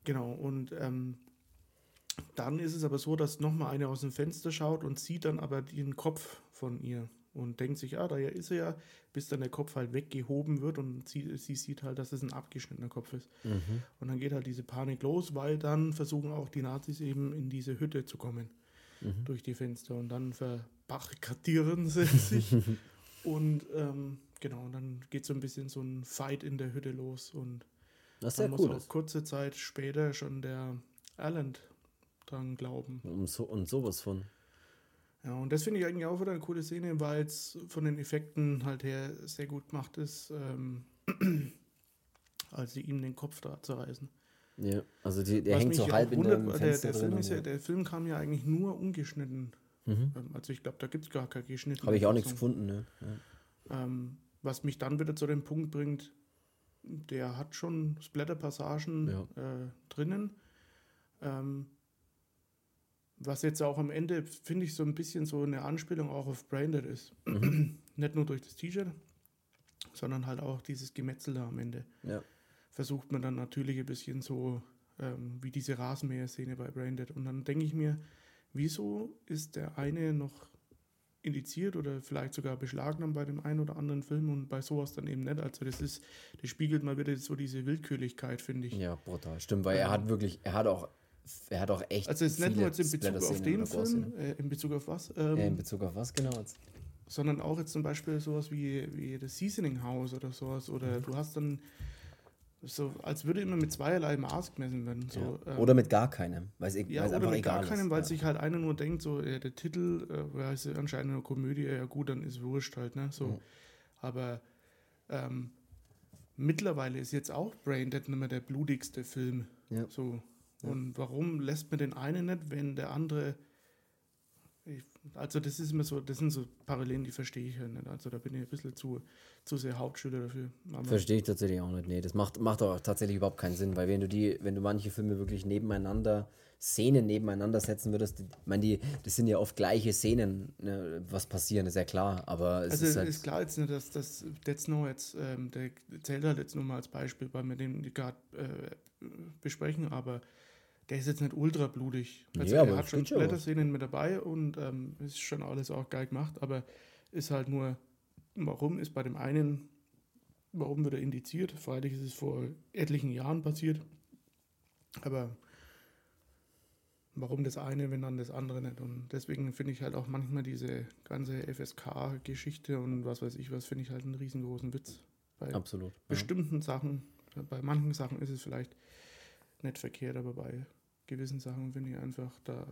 Genau, und ähm, dann ist es aber so, dass nochmal eine aus dem Fenster schaut und sieht dann aber den Kopf von ihr und denkt sich, ah, da ist er ja, bis dann der Kopf halt weggehoben wird und sie, sie sieht halt, dass es ein abgeschnittener Kopf ist. Mhm. Und dann geht halt diese Panik los, weil dann versuchen auch die Nazis eben in diese Hütte zu kommen Mhm. durch die Fenster und dann verbarrikadieren sie sich und ähm, genau, und dann geht so ein bisschen so ein Fight in der Hütte los und Was dann muss cool auch ist. kurze Zeit später schon der Erland dran glauben. Um so, und sowas von. Ja, und das finde ich eigentlich auch wieder eine coole Szene, weil es von den Effekten halt her sehr gut gemacht ist, ähm, als sie ihm den Kopf da zerreißen. Ja, also die, der Was hängt so halb in dem Fenster der, der. Film ja, der Film kam ja eigentlich nur ungeschnitten. Mhm. Ähm, Also ich glaube, da gibt es gar keine geschnittene Habe ich auch nichts gefunden, ne? Ja. Ähm, was mich dann wieder zu dem Punkt bringt, der hat schon Splatter-Passagen Ja. äh, drinnen. Ähm, was jetzt auch am Ende, finde ich, so ein bisschen so eine Anspielung auch auf Branded ist. Mhm. Nicht nur durch das T-Shirt, sondern halt auch dieses Gemetzel da am Ende. ja. Versucht man dann natürlich ein bisschen so ähm, wie diese Rasenmäher-Szene bei Branded. Und dann denke ich mir, wieso ist der eine noch indiziert oder vielleicht sogar beschlagnahmt bei dem einen oder anderen Film und bei sowas dann eben nicht. Also das ist, das spiegelt mal wieder so diese Willkürlichkeit, finde ich. Ja, brutal. Stimmt, weil er hat wirklich, er hat auch, er hat auch echt. Also es ist nicht nur jetzt in Bezug auf den. Film, äh, in Bezug auf was, ähm, Äh, in Bezug auf was genau jetzt? sondern auch jetzt zum Beispiel sowas wie, wie das Seasoning House oder sowas. Oder Mhm. du hast dann so, als würde immer mit zweierlei Maß gemessen werden. So, ja. ähm, Oder mit gar keinem, weil es, Ja, weil es oder einfach mit egal gar keinem, weil ja. sich halt einer nur denkt, so, ja, der Titel, äh, ja, ist ja anscheinend eine Komödie, ja gut, dann ist wurscht halt, ne? So. Mhm. Aber ähm, mittlerweile ist jetzt auch Braindead nicht mehr der blutigste Film. Ja. So. Ja. Und warum lässt man den einen nicht, wenn der andere. Ich, also, das ist immer so, das sind so Parallelen, die verstehe ich halt nicht. Also, da bin ich ein bisschen zu, zu sehr Hauptschüler dafür. Aber Verstehe ich tatsächlich auch nicht. Nee, das macht, macht auch tatsächlich überhaupt keinen Sinn, weil wenn du die, wenn du manche Filme wirklich nebeneinander, Szenen nebeneinander setzen würdest, die, meine, die, das sind ja oft gleiche Szenen, ne, was passieren, ist ja klar, aber es Also ist ist, halt. klar jetzt nicht, dass das Dead Snow jetzt, ähm, der zählt halt jetzt nur mal als Beispiel, weil wir den gerade äh, besprechen, aber der ist jetzt nicht ultra blutig. Also aber er hat schon. Blätterszenen mit dabei und ähm, ist schon alles auch geil gemacht, aber ist halt nur, warum ist bei dem einen, warum wird er indiziert? Freilich ist es vor etlichen Jahren passiert, aber warum das eine, wenn dann das andere nicht? Und deswegen finde ich halt auch manchmal diese ganze FSK-Geschichte und was weiß ich was, finde ich halt einen riesengroßen Witz. Bei Absolut. Ja. bestimmten Sachen, bei manchen Sachen ist es vielleicht nicht verkehrt, aber bei gewissen Sachen finde ich einfach, da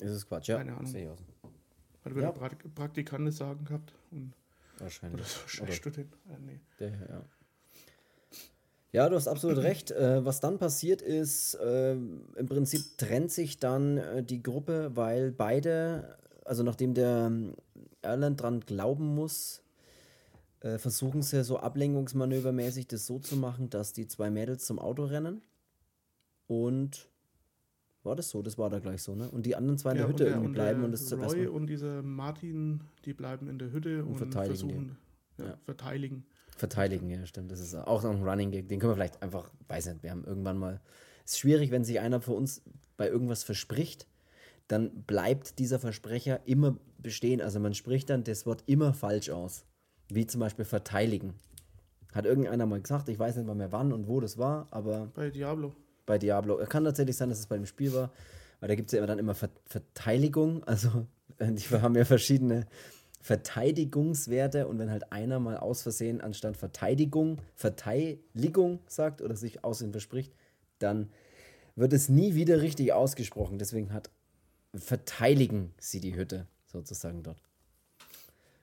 Ist es Quatsch, ja. Keine Ahnung. Sehe ich hat wieder Ja. Prak Praktikant das Sagen gehabt und Wahrscheinlich. oder so Oder Student. Äh, nee. Der, ja. ja, du hast absolut recht. Äh, was dann passiert ist, äh, im Prinzip trennt sich dann äh, die Gruppe, weil beide, also nachdem der ähm, Erland dran glauben muss, äh, versuchen sie so ablenkungsmanövermäßig das so zu machen, dass die zwei Mädels zum Auto rennen. Und war das so? Das war da gleich so, ne? Und die anderen zwei in der Ja, Hütte und der- irgendwie und bleiben und das Roy zerreißen. und dieser Martin, die bleiben in der Hütte und, verteidigen versuchen, ja, Ja. verteidigen. Verteidigen, ja, stimmt. Das ist auch noch ein Running Gag. Den können wir vielleicht einfach, weiß nicht, wir haben irgendwann mal. Es ist schwierig, wenn sich einer von uns bei irgendwas verspricht, dann bleibt dieser Versprecher immer bestehen. Also man spricht dann das Wort immer falsch aus. Wie zum Beispiel verteidigen. Hat irgendeiner mal gesagt, ich weiß nicht mal mehr wann und wo das war, aber Bei Diablo. Bei Diablo. Kann tatsächlich sein, dass es bei dem Spiel war, weil da gibt es ja immer dann immer Ver Verteidigung. Also die haben ja verschiedene, Verteidigungswerte und wenn halt einer mal aus Versehen anstatt Verteidigung Verteidigung sagt oder sich aussehen verspricht, dann wird es nie wieder richtig ausgesprochen. Deswegen hat verteidigen sie die Hütte sozusagen dort.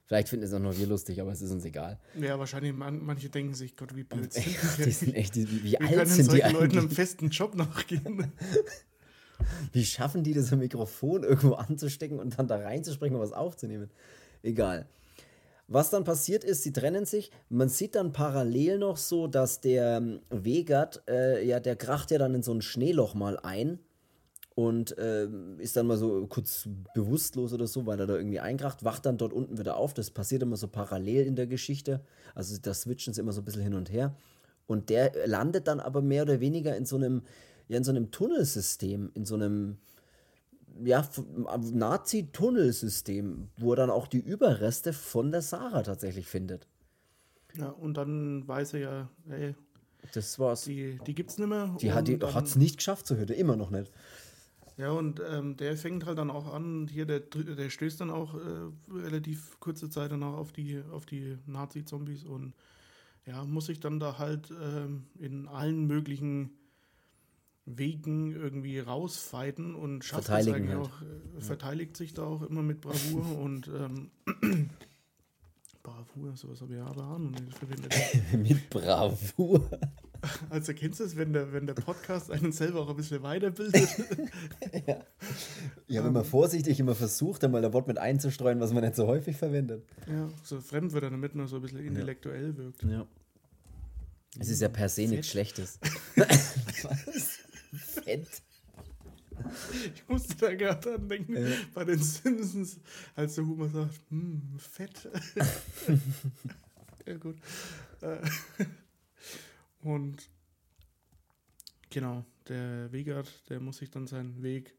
Vielleicht finden es auch nur wir lustig, aber es ist uns egal. Ja, wahrscheinlich man, manche denken sich, Gott, wie blöd sind die. die sind echt, wie, wie alt sind die solchen Leuten eigentlich? einen festen Job nachgehen? Wie schaffen die das, ein Mikrofon irgendwo anzustecken und dann da reinzusprechen und was aufzunehmen? Egal. Was dann passiert ist, sie trennen sich. Man sieht dann parallel noch so, dass der ähm, Wegert, äh, ja, der kracht ja dann in so ein Schneeloch mal ein und ähm, ist dann mal so kurz bewusstlos oder so, weil er da irgendwie einkracht, wacht dann dort unten wieder auf. Das passiert immer so parallel in der Geschichte. Also da switchen sie immer so ein bisschen hin und her. Und der landet dann aber mehr oder weniger in so einem, ja, in so einem Tunnelsystem, in so einem ja, Nazi-Tunnelsystem, wo er dann auch die Überreste von der Sarah tatsächlich findet. ja, und dann weiß er ja, ey, Das war's. die, die gibt's nicht mehr. Die hat es nicht geschafft zur Hütte, immer noch nicht. Ja, und ähm, der fängt halt dann auch an, hier, der, der stößt dann auch äh, relativ kurze Zeit danach auf die, auf die Nazi-Zombies und ja, muss sich dann da halt ähm, in allen möglichen Wegen irgendwie rausfighten und schafft es eigentlich halt. auch, äh, verteidigt sich da auch immer mit Bravour und ähm, Bravour, sowas habe ich ja aber Ahnung. Mit Bravour. Also kennst du es, wenn der, wenn der Podcast einen selber auch ein bisschen weiterbildet? Ich habe immer vorsichtig immer versucht, einmal ein Wort mit einzustreuen, was man nicht so häufig verwendet. Ja, so Fremdwörter, damit man so ein bisschen intellektuell wirkt. Ja. Es ist ja per se nichts Fett. Schlechtes. was? Fett. Ich musste da gerade dran denken, Ja. bei den Simpsons, als der Humor sagt, hm, fett. ja, gut. Äh, Und genau, der Wegard, der muss sich dann seinen Weg,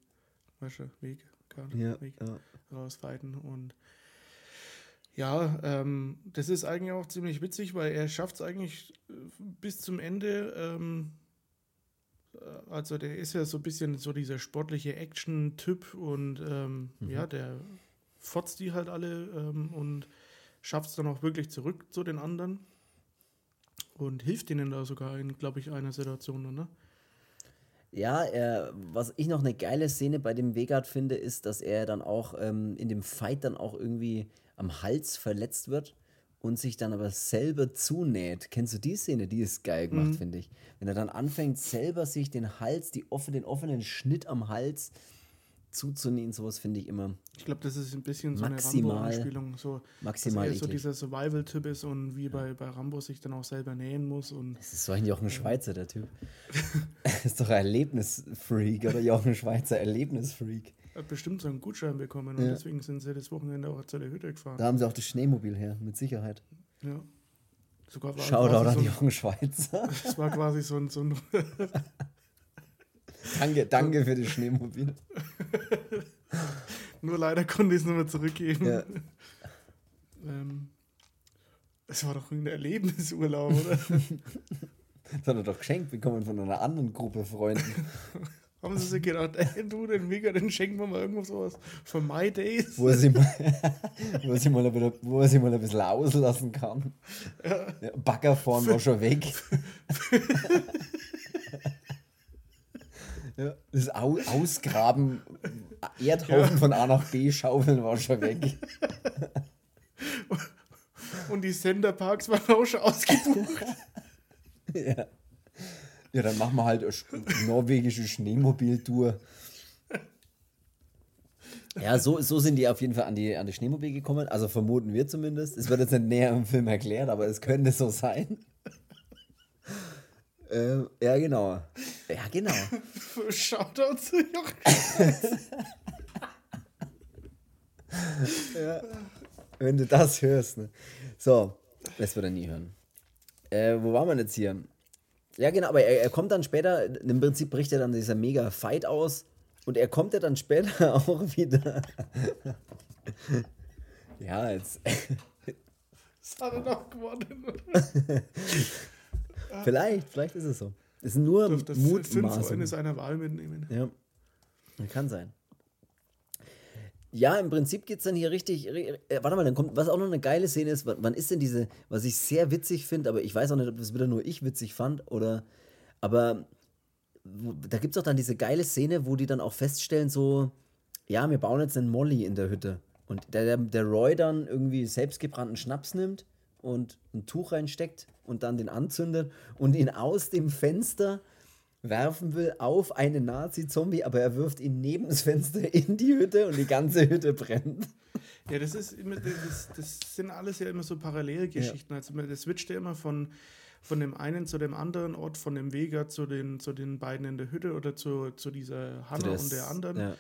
weißt du, Weg, Gard, Ja, Weg ja. rausfighten und ja, ähm, das ist eigentlich auch ziemlich witzig, weil er schafft es eigentlich äh, bis zum Ende. Ähm, äh, also der ist ja so ein bisschen so dieser sportliche Action-Typ und ähm, ja, der fotzt die halt alle ähm, und schafft es dann auch wirklich zurück zu den anderen und hilft ihnen da sogar in, glaube ich, einer Situation, ne? Ja, er, was ich noch eine geile Szene bei dem Vegard finde, ist, dass er dann auch ähm, in dem Fight dann auch irgendwie am Hals verletzt wird und sich dann aber selber zunäht. Kennst du die Szene? Die ist geil gemacht, finde ich. Wenn er dann anfängt, selber sich den Hals, die offen, den offenen Schnitt am Hals zuzunähen, sowas finde ich immer Ich glaube, das ist ein bisschen so Maximal- eine Rambo-Anspielung, so, maximal dass er so dieser Survival-Typ ist und wie bei, bei Rambo sich dann auch selber nähen muss und Das ist so ein Jochen Schweizer, der Typ. Das ist doch ein Erlebnisfreak oder Jochen Schweizer Erlebnisfreak. hat bestimmt so einen Gutschein bekommen und Ja. deswegen sind sie das Wochenende auch zu der Hütte gefahren. Da haben sie auch das Schneemobil her, mit Sicherheit. Ja. Sogar war Shoutout an so Jochen Schweizer. Das war quasi so ein, so ein Danke, danke für das Schneemobil. nur leider konnte ich es nicht mehr zurückgeben. Ja. Ähm, es war doch irgendein Erlebnisurlaub, oder? Das hat er doch geschenkt bekommen von einer anderen Gruppe Freunden. Haben sie sich gedacht, ey, du, den Mega, den schenken wir mal irgendwo sowas für My Days. Wo er sich mal, wo er sich mal, ein, bisschen, wo er sich mal ein bisschen auslassen kann. Ja, Baggerfahren war schon weg. Ja, das Au Ausgraben, Erdhaufen von A nach B schaufeln war schon weg. Und die Centerparks waren auch schon ausgebucht. Ja. ja, dann machen wir halt eine sch- norwegische Schneemobiltour. Ja, so, so sind die auf jeden Fall an die, an die Schneemobil gekommen. Also vermuten wir zumindest. Es wird jetzt nicht näher im Film erklärt, aber es könnte so sein. Ähm, ja, genau. Ja, genau. Shoutout zu Jochen. Wenn du das hörst. Ne? So, das wird er nie hören. Äh, wo waren wir jetzt hier? Ja, genau, aber er, er kommt dann später, im Prinzip bricht er dann dieser mega Fight aus und er kommt ja dann später auch wieder. ja, jetzt. Das hat er doch gewonnen. Vielleicht, vielleicht ist es so. Es sind nur Dürfte fünf Freunde Mutmaßungen. seiner Wahl mitnehmen. Ja, kann sein. Ja, im Prinzip geht es dann hier richtig. Äh, warte mal, dann kommt, was auch noch eine geile Szene ist, wann ist denn diese, was ich sehr witzig finde, aber ich weiß auch nicht, ob das wieder nur ich witzig fand oder. Aber da gibt es auch dann diese geile Szene, wo die dann auch feststellen, so, ja, wir bauen jetzt einen Molly in der Hütte. Und der, der, der Roy dann irgendwie selbstgebrannten Schnaps nimmt und ein Tuch reinsteckt und dann den anzündet und ihn aus dem Fenster werfen will auf einen Nazi-Zombie, aber er wirft ihn neben das Fenster in die Hütte und die ganze Hütte brennt. Ja, das ist immer, das, das sind alles ja immer so Parallelgeschichten. Ja. Also das switcht ja immer von, von dem einen zu dem anderen Ort, von dem Vega zu den, zu den beiden in der Hütte oder zu, zu dieser Hanna und der anderen. Ja.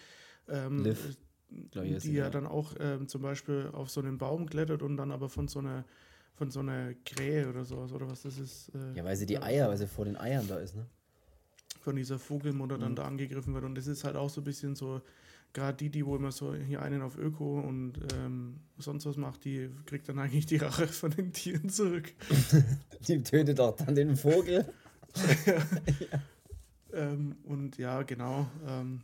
Ähm, Liv, die ja, ja dann auch ähm, zum Beispiel auf so einen Baum klettert und dann aber von so einer von so einer Krähe oder sowas, oder was das ist. Äh, ja, weil sie die Eier, weil sie vor den Eiern da ist, ne? von dieser Vogelmutter dann mhm. da angegriffen wird. Und das ist halt auch so ein bisschen so, gerade die, die wo immer so hier einen auf Öko und ähm, sonst was macht, die kriegt dann eigentlich die Rache von den Tieren zurück. die tötet auch dann den Vogel. ja. ja. Ähm, und ja, genau. Ähm,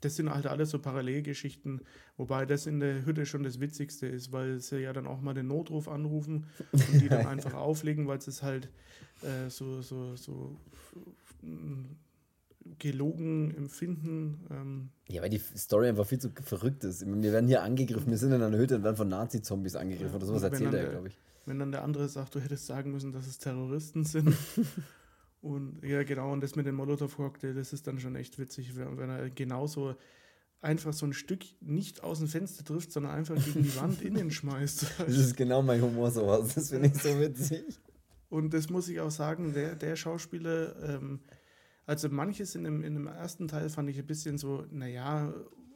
das sind halt alles so Parallelgeschichten, wobei das in der Hütte schon das Witzigste ist, weil sie ja dann auch mal den Notruf anrufen und die dann einfach auflegen, weil es halt äh, so, so, so gelogen empfinden. Ähm. Ja, weil die Story einfach viel zu verrückt ist. Wir werden hier angegriffen, wir sind in einer Hütte und werden von Nazi-Zombies angegriffen ja, oder sowas erzählt er, glaube ich. Wenn dann der andere sagt, du hättest sagen müssen, dass es Terroristen sind. und ja, genau, und das mit dem Molotow-Cocktail, das ist dann schon echt witzig, wenn, er genauso einfach so ein Stück nicht aus dem Fenster trifft, sondern einfach gegen die Wand innen schmeißt. Das ist genau mein Humor sowas. Das finde ich so witzig. Und das muss ich auch sagen, der, der Schauspieler, ähm, also manches in dem, in dem ersten Teil fand ich ein bisschen so, naja,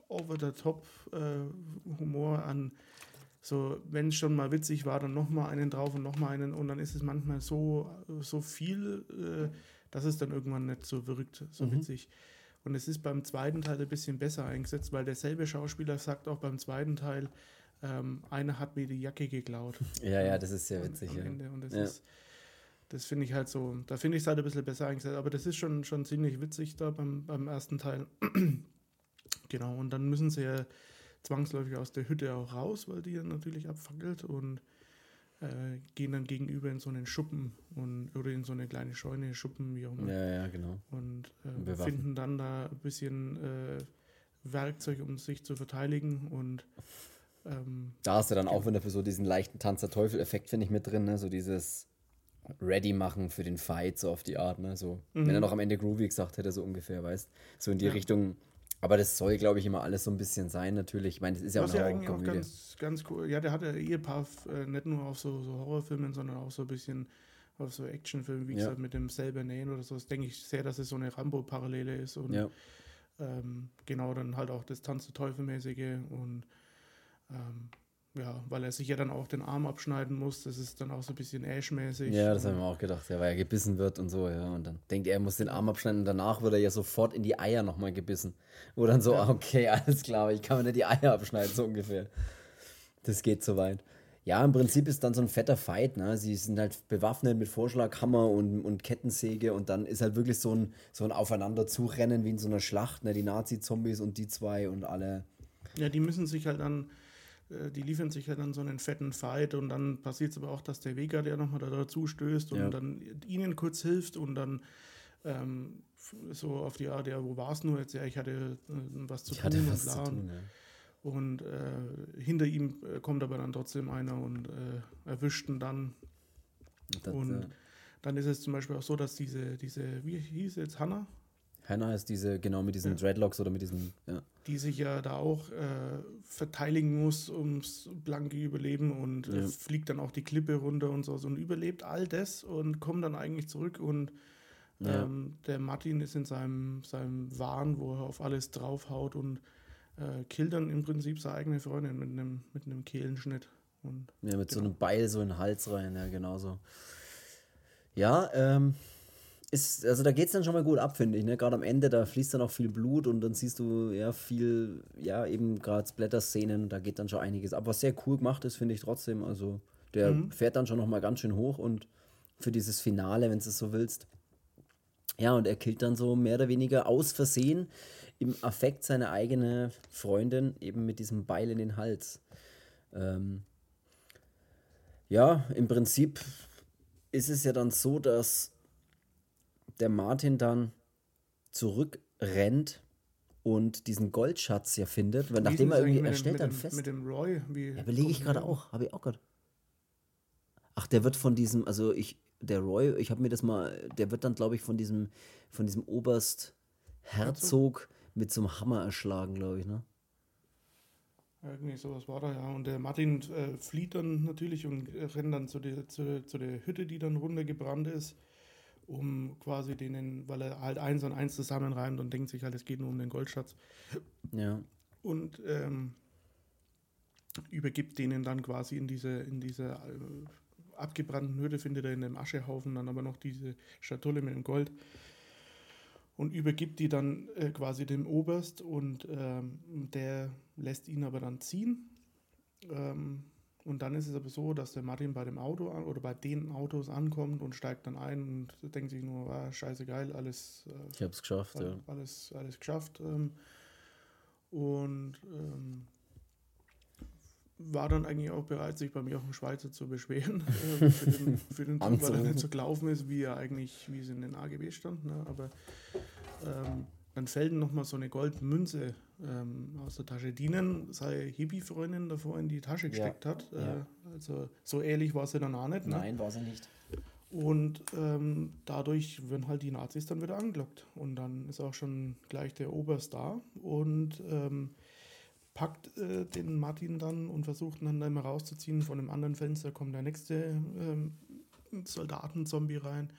over the top äh, Humor an so, wenn es schon mal witzig war, dann nochmal einen drauf und nochmal einen und dann ist es manchmal so, so viel, äh, dass es dann irgendwann nicht so wirkt, so mhm. witzig. Und es ist beim zweiten Teil ein bisschen besser eingesetzt, weil derselbe Schauspieler sagt auch beim zweiten Teil, ähm, einer hat mir die Jacke geklaut. Ja, ja, das ist sehr witzig. Am, am. Und das ja. ist das finde ich halt so, da finde ich es halt ein bisschen besser eingesetzt. Aber das ist schon, schon ziemlich witzig da beim, beim ersten Teil. genau, und dann müssen sie ja zwangsläufig aus der Hütte auch raus, weil die ja natürlich abfackelt und äh, gehen dann gegenüber in so einen Schuppen und oder in so eine kleine Scheune, Schuppen, wie auch immer. Ja, ja, genau. Und äh, finden dann da ein bisschen äh, Werkzeug, um sich zu verteidigen und ähm, da hast du dann auch wieder für so diesen leichten Tanz der Teufel-Effekt, finde ich, mit drin, ne? So dieses ready machen für den Fight, so auf die Art, ne? So, mhm. wenn er noch am Ende Groovy gesagt hätte, so ungefähr, weißt So in die ja. Richtung. Aber das soll, glaube ich, immer alles so ein bisschen sein, natürlich. Ich meine, das ist ja Was auch eine ja eigentlich auch ganz, ganz cool. Ja, der hat ja eh ein paar, äh, nicht nur auf so, so Horrorfilmen, sondern auch so ein bisschen auf so Actionfilmen, wie ja. gesagt, mit dem selber Nähen oder so. Das denke ich sehr, dass es so eine Rambo-Parallele ist. Und ja. ähm, genau dann halt auch das Tanz der Teufel-mäßige und ähm, ja, weil er sich ja dann auch den Arm abschneiden muss. Das ist dann auch so ein bisschen Ash-mäßig. Ja, das haben wir auch gedacht, ja, weil er gebissen wird und so, ja. Und dann denkt er, er muss den Arm abschneiden und danach wird er ja sofort in die Eier nochmal gebissen. Wo dann so, ja. okay, alles klar, ich kann mir nicht die Eier abschneiden, so ungefähr. Das geht so weit. Ja, im Prinzip ist dann so ein fetter Fight, ne? Sie sind halt bewaffnet mit Vorschlaghammer und, und Kettensäge und dann ist halt wirklich so ein, so ein Aufeinanderzurennen wie in so einer Schlacht, ne? Die Nazi-Zombies und die zwei und alle. Ja, die müssen sich halt dann die liefern sich ja dann so einen fetten Fight und dann passiert es aber auch, dass der Vega der nochmal da dazu stößt und ja. dann ihnen kurz hilft und dann ähm, so auf die Art, ja, wo war es nur jetzt? Ja, ich hatte äh, was zu ich tun und bla. Tun, ja. Und äh, hinter ihm äh, kommt aber dann trotzdem einer und äh, erwischt ihn dann. Das, und dann ist es zum Beispiel auch so, dass diese, diese wie hieß jetzt, Hannah? Hannah ist diese, genau mit diesen ja. Dreadlocks oder mit diesen, ja. Die sich ja da auch äh, verteidigen muss ums blanke Überleben und äh, ja. fliegt dann auch die Klippe runter und so und überlebt all das und kommt dann eigentlich zurück und ähm, der Martin ist in seinem, seinem Wahn, wo er auf alles draufhaut und äh, killt dann im Prinzip seine eigene Freundin mit einem, mit einem Kehlenschnitt. Und, ja, mit genau. so einem Beil so in den Hals rein, ja, genauso. Ja, ähm, ist, also da geht es dann schon mal gut ab, finde ich. Ne? Gerade am Ende, da fließt dann auch viel Blut und dann siehst du ja viel, ja, eben gerade Splatter-Szenen, da geht dann schon einiges ab. Was sehr cool gemacht ist, finde ich trotzdem. Also der mhm. fährt dann schon nochmal ganz schön hoch und für dieses Finale, wenn du es so willst, Ja, und er killt dann so mehr oder weniger aus Versehen im Affekt seine eigene Freundin eben mit diesem Beil in den Hals. Ähm ja, im Prinzip ist es ja dann so, dass der Martin dann zurückrennt und diesen Goldschatz ja findet, weil nachdem er irgendwie, er stellt dann fest. Mit dem Roy, wie. Ja, belege ich gerade auch, habe ich auch gerade. Ach, der wird von diesem, also ich, der Roy, ich habe mir das mal, der wird dann, glaube ich, von diesem, von diesem Oberst Herzog mit so einem Hammer erschlagen, glaube ich, ne? Irgendwie sowas war da, ja. Und der Martin äh, flieht dann natürlich und rennt dann zu der, zu, zu der Hütte, die dann runtergebrannt ist, um quasi denen, weil er halt eins und eins zusammenreimt und denkt sich halt, es geht nur um den Goldschatz. Ja. Und ähm, übergibt denen dann quasi in diese, in diese äh, abgebrannten Hütte, findet er in dem Aschehaufen dann aber noch diese Schatulle mit dem Gold und übergibt die dann äh, quasi dem Oberst und ähm, der lässt ihn aber dann ziehen. Ähm, und dann ist es aber so, dass der Martin bei dem Auto an, oder bei den Autos ankommt und steigt dann ein und denkt sich nur, ah, scheiße geil, alles. Äh, ich hab's geschafft, alles, ja. Alles, alles geschafft. Ähm, und ähm, war dann eigentlich auch bereit, sich bei mir auf dem Schweizer zu beschweren äh, für den, für den Zug, weil er nicht so gelaufen ist, wie er eigentlich, wie es in den AGB stand. Ne? Aber ähm, dann fällt noch mal so eine Goldmünze ähm, aus der Tasche, die ihnen seine Hippie-Freundin davor in die Tasche gesteckt Ja. hat. Äh, Ja. Also so ehrlich war sie dann auch nicht. Ne? Nein, war sie nicht. Und ähm, dadurch werden halt die Nazis dann wieder angelockt. Und dann ist auch schon gleich der Oberst da und ähm, packt äh, den Martin dann und versucht ihn dann immer rauszuziehen. Von dem anderen Fenster kommt der nächste ähm, Soldatenzombie rein.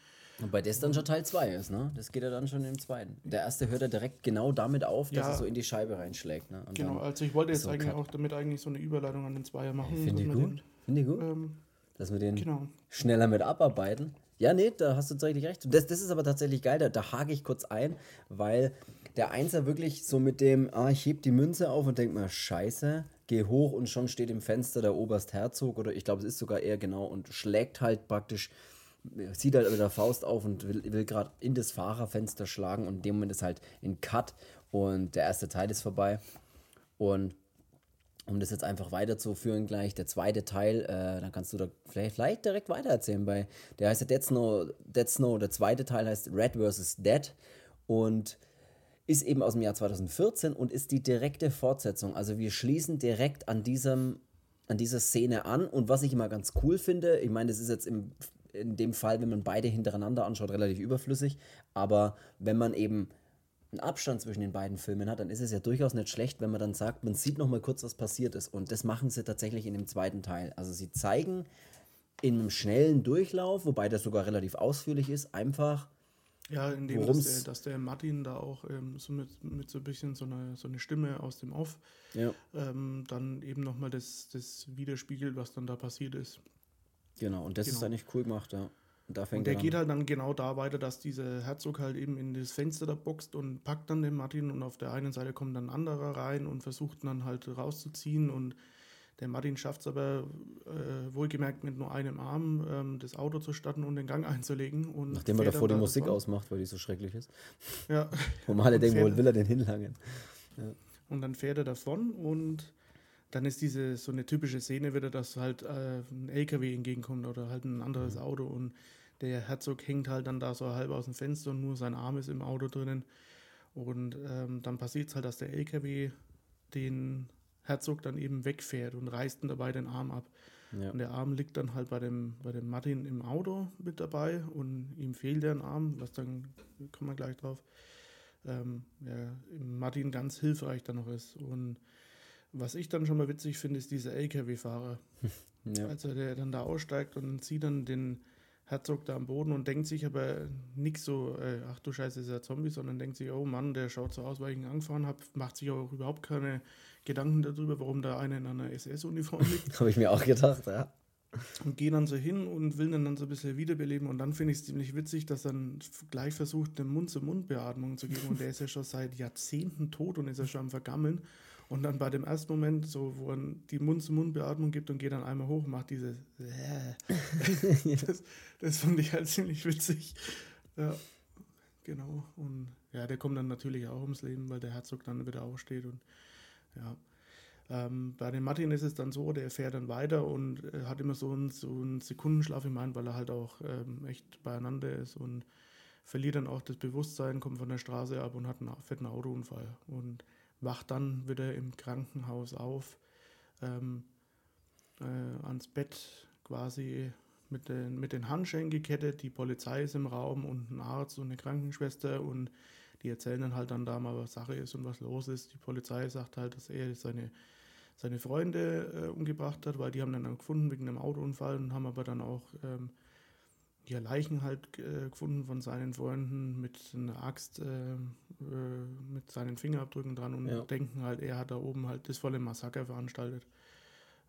Wobei das dann schon Teil 2 ist, ne? Das geht ja dann schon im zweiten. Der erste hört er direkt genau damit auf, dass Ja. er so in die Scheibe reinschlägt, ne? Und Genau, also ich wollte jetzt so eigentlich cut. auch damit eigentlich so eine Überleitung an den Zweier machen. Finde ich gut. Finde ich gut. Ähm, Dass wir den genau. schneller mit abarbeiten. Ja, nee, da hast du tatsächlich recht. Das, das ist aber tatsächlich geil, da, da hake ich kurz ein, weil der Einser wirklich so mit dem, ah, ich heb die Münze auf und denk mir, scheiße, geh hoch und schon steht im Fenster der Oberst Herzog oder ich glaube, es ist sogar eher genau und schlägt halt praktisch, zieht halt mit der Faust auf und will, will gerade in das Fahrerfenster schlagen und in dem Moment ist halt ein Cut und der erste Teil ist vorbei und um das jetzt einfach weiterzuführen gleich, der zweite Teil, äh, dann kannst du da vielleicht, vielleicht direkt weitererzählen. Bei, der heißt ja Dead Snow, Dead Snow, der zweite Teil heißt Red vs. Dead und ist eben aus dem Jahr 2014 und ist die direkte Fortsetzung. Also wir schließen direkt an diesem, an dieser Szene an und was ich immer ganz cool finde, ich meine, das ist jetzt im, in dem Fall, wenn man beide hintereinander anschaut, relativ überflüssig, aber wenn man eben einen Abstand zwischen den beiden Filmen hat, dann ist es ja durchaus nicht schlecht, wenn man dann sagt, man sieht noch mal kurz, was passiert ist. Und das machen sie tatsächlich in dem zweiten Teil. Also sie zeigen in einem schnellen Durchlauf, wobei das sogar relativ ausführlich ist, einfach, Ja, indem dass Worum's- der, dass der Martin da auch ähm, so mit, mit so ein bisschen so eine, so eine Stimme aus dem Off ja, ähm, dann eben nochmal das, das widerspiegelt, was dann da passiert ist. Genau. Und das ist Genau. eigentlich cool gemacht, ja. Und da Und der er geht halt dann genau da weiter, dass dieser Herzog halt eben in das Fenster da boxt und packt dann den Martin und auf der einen Seite kommt dann ein anderer rein und versucht dann halt rauszuziehen und der Martin schafft es aber äh, wohlgemerkt mit nur einem Arm ähm, das Auto zu starten und den Gang einzulegen. Und Nachdem er davor die Musik davon. ausmacht, weil die so schrecklich ist. Ja, Wo man alle denken, wo will er den hinlangen? Und dann fährt er davon und dann ist diese so eine typische Szene wieder, dass halt äh, ein LKW entgegenkommt oder halt ein anderes Auto und der Herzog hängt halt dann da so halb aus dem Fenster und nur sein Arm ist im Auto drinnen. Und ähm, dann passiert es halt, dass der LKW den Herzog dann eben wegfährt und reißt ihn dabei den Arm ab. Ja. Und der Arm liegt dann halt bei dem, bei dem Martin im Auto mit dabei und ihm fehlt der Arm, was dann, kommen wir gleich drauf, ähm, ja, Martin ganz hilfreich dann noch ist. Und was ich dann schon mal witzig finde, ist dieser LKW-Fahrer. Ja. Also der dann da aussteigt und sieht dann den Herzog da am Boden und denkt sich aber nix so, äh, ach du Scheiße, ist ja Zombie, sondern denkt sich, oh Mann, der schaut so aus, weil ich ihn angefahren habe, macht sich auch überhaupt keine Gedanken darüber, warum da einer in einer SS-Uniform liegt. Habe ich mir auch gedacht, ja. und gehe dann so hin und will dann, dann so ein bisschen wiederbeleben. Und dann finde ich es ziemlich witzig, dass dann f- gleich versucht, eine Mund-zu-Mund-Beatmung zu geben. Und der ist ja schon seit Jahrzehnten tot und ist ja schon am Vergammeln. Und dann bei dem ersten Moment, so wo er die Mund-zu-Mund-Beatmung gibt und geht dann einmal hoch, macht diese. das, das fand ich halt ziemlich witzig. Ja. Genau. Und ja, der kommt dann natürlich auch ums Leben, weil der Herzog dann wieder aufsteht und ja. Ähm, bei dem Martin ist es dann so, der fährt dann weiter und äh, hat immer so einen, so einen Sekundenschlaf im Mind, weil er halt auch ähm, echt beieinander ist und verliert dann auch das Bewusstsein, kommt von der Straße ab und hat einen fetten Autounfall und wacht dann wieder im Krankenhaus auf, ähm, äh, ans Bett quasi mit den, mit den Handschellen gekettet. Die Polizei ist im Raum und ein Arzt und eine Krankenschwester und die erzählen dann halt dann da mal, was Sache ist und was los ist. Die Polizei sagt halt, dass er seine, seine Freunde äh, umgebracht hat, weil die haben dann gefunden wegen einem Autounfall und haben aber dann auch ähm, ja, Leichen halt äh, gefunden von seinen Freunden mit einer Axt, äh, äh, mit seinen Fingerabdrücken dran und ja. denken halt, er hat da oben halt das volle Massaker veranstaltet.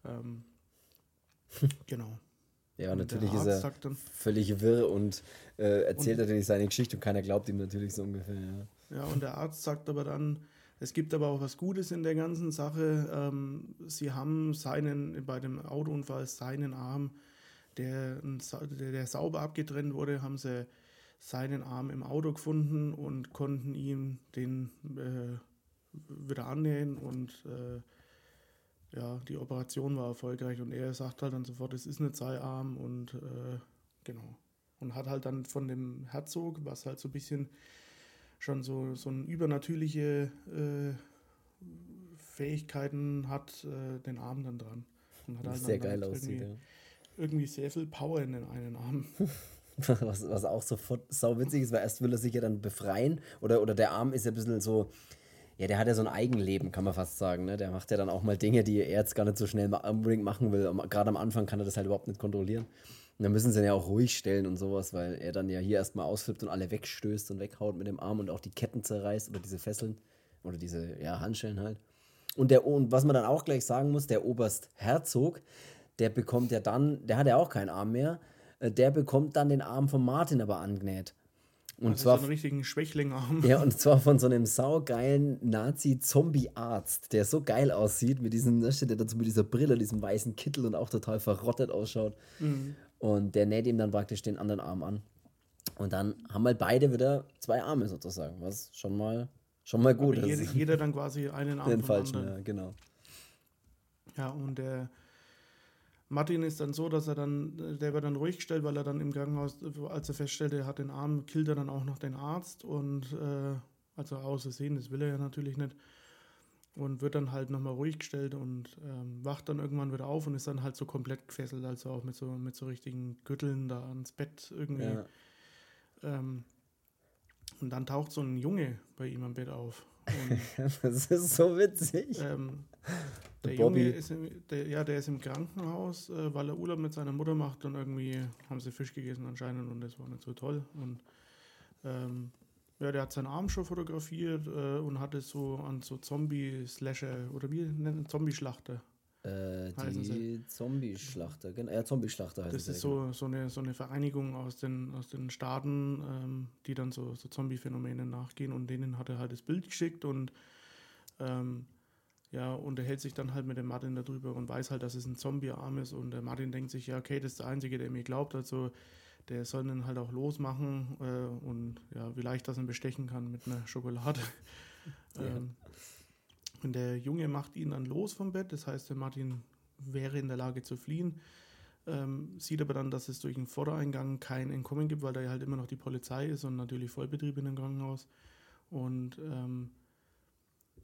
Ähm, genau. Ja, und natürlich ist er völlig wirr und äh, erzählt und, natürlich seine Geschichte und keiner glaubt ihm natürlich so ungefähr. Ja. ja, und der Arzt sagt aber dann, es gibt aber auch was Gutes in der ganzen Sache. Ähm, sie haben seinen, bei dem Autounfall seinen Arm, der, der, der sauber abgetrennt wurde, haben sie seinen Arm im Auto gefunden und konnten ihm den äh, wieder annähen und äh, ja, die Operation war erfolgreich und er sagt halt dann sofort, es ist eine Zeiharm und äh, genau. Und hat halt dann von dem Herzog, was halt so ein bisschen schon so, so ein übernatürliche äh, Fähigkeiten hat, äh, den Arm dann dran. Und hat halt sehr geil halt aussieht, ja. Irgendwie sehr viel Power in den einen Arm. was, was auch sofort sau witzig ist, weil erst will er sich ja dann befreien oder, oder der Arm ist ja ein bisschen so, ja, der hat ja so ein Eigenleben, kann man fast sagen. Ne? Der macht ja dann auch mal Dinge, die er jetzt gar nicht so schnell unbedingt machen will. Gerade am Anfang kann er das halt überhaupt nicht kontrollieren. Und dann müssen sie ihn ja auch ruhig stellen und sowas, weil er dann ja hier erstmal ausflippt und alle wegstößt und weghaut mit dem Arm und auch die Ketten zerreißt oder diese Fesseln oder diese ja, Handschellen halt. Und, der, und was man dann auch gleich sagen muss, der Oberst Herzog, der bekommt ja dann, der hat ja auch keinen Arm mehr, äh, der bekommt dann den Arm von Martin aber angenäht. Und also zwar so einen richtigen Schwächlingarm. Ja, und zwar von so einem saugeilen Nazi-Zombie-Arzt, der so geil aussieht, mit diesem, da steht er dazu mit dieser Brille, diesem weißen Kittel und auch total verrottet ausschaut. Mhm. Und der näht ihm dann praktisch den anderen Arm an. Und dann haben halt beide wieder zwei Arme sozusagen, was schon mal, schon mal gut Aber ist. Jeder, dann quasi einen Arm. Den falschen, anderen. ja, genau. Ja, und der Martin ist dann so, dass er dann, der wird dann ruhig gestellt, weil er dann im Krankenhaus, als er feststellte, er hat den Arm, killt er dann auch noch den Arzt und äh, also außersehen, das will er ja natürlich nicht. Und wird dann halt nochmal ruhig gestellt und ähm, wacht dann irgendwann wieder auf und ist dann halt so komplett gefesselt, also auch mit so, mit so richtigen Gürteln da ans Bett irgendwie. Ja. Ähm, und dann taucht so ein Junge bei ihm am Bett auf. das ist so witzig. Ähm, der Junge ist im, der, ja, der ist im Krankenhaus, äh, weil er Urlaub mit seiner Mutter macht und irgendwie haben sie Fisch gegessen anscheinend und das war nicht so toll. Und ähm, ja, der hat seinen Arm schon fotografiert äh, und hatte so an so Zombie-Slasher oder wie nennen Zombie-Schlachter. Äh, die Zombie-Schlachter, genau. Ja, Zombie-Schlachter heißt Das ist so, so, eine, so eine Vereinigung aus den, aus den Staaten, ähm, die dann so, so Zombie-Phänomenen nachgehen und denen hat er halt das Bild geschickt und ähm, ja, unterhält sich dann halt mit dem Martin darüber und weiß halt, dass es ein Zombie-Arm ist und der Martin denkt sich, ja, okay, das ist der Einzige, der mir glaubt, also der soll dann halt auch losmachen äh, und ja, wie leicht das ihn bestechen kann mit einer Schokolade. Ja. ähm, und der Junge macht ihn dann los vom Bett, das heißt, der Martin wäre in der Lage zu fliehen, ähm, sieht aber dann, dass es durch den Vordereingang kein Entkommen gibt, weil da ja halt immer noch die Polizei ist und natürlich Vollbetrieb in dem Krankenhaus. Und ähm,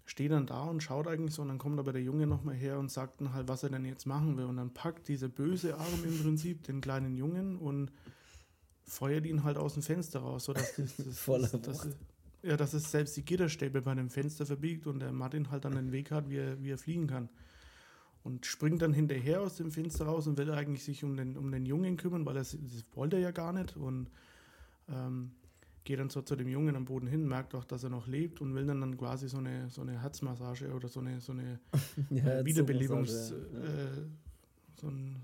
steht dann da und schaut eigentlich so und dann kommt aber der Junge nochmal her und sagt dann halt, was er denn jetzt machen will. Und dann packt dieser böse Arm im Prinzip den kleinen Jungen und feuert ihn halt aus dem Fenster raus, sodass das, das, Voller das, das, ja, dass es selbst die Gitterstäbe bei dem Fenster verbiegt und der Martin halt dann einen Weg hat, wie er, wie er fliegen kann. Und springt dann hinterher aus dem Fenster raus und will eigentlich sich um den, um den Jungen kümmern, weil er, das wollte er ja gar nicht. Und ähm, geht dann so zu dem Jungen am Boden hin, merkt auch, dass er noch lebt und will dann, dann quasi so eine, so eine Herzmassage oder so eine, so eine ja, äh, Wiederbelebungs... Äh, so ein,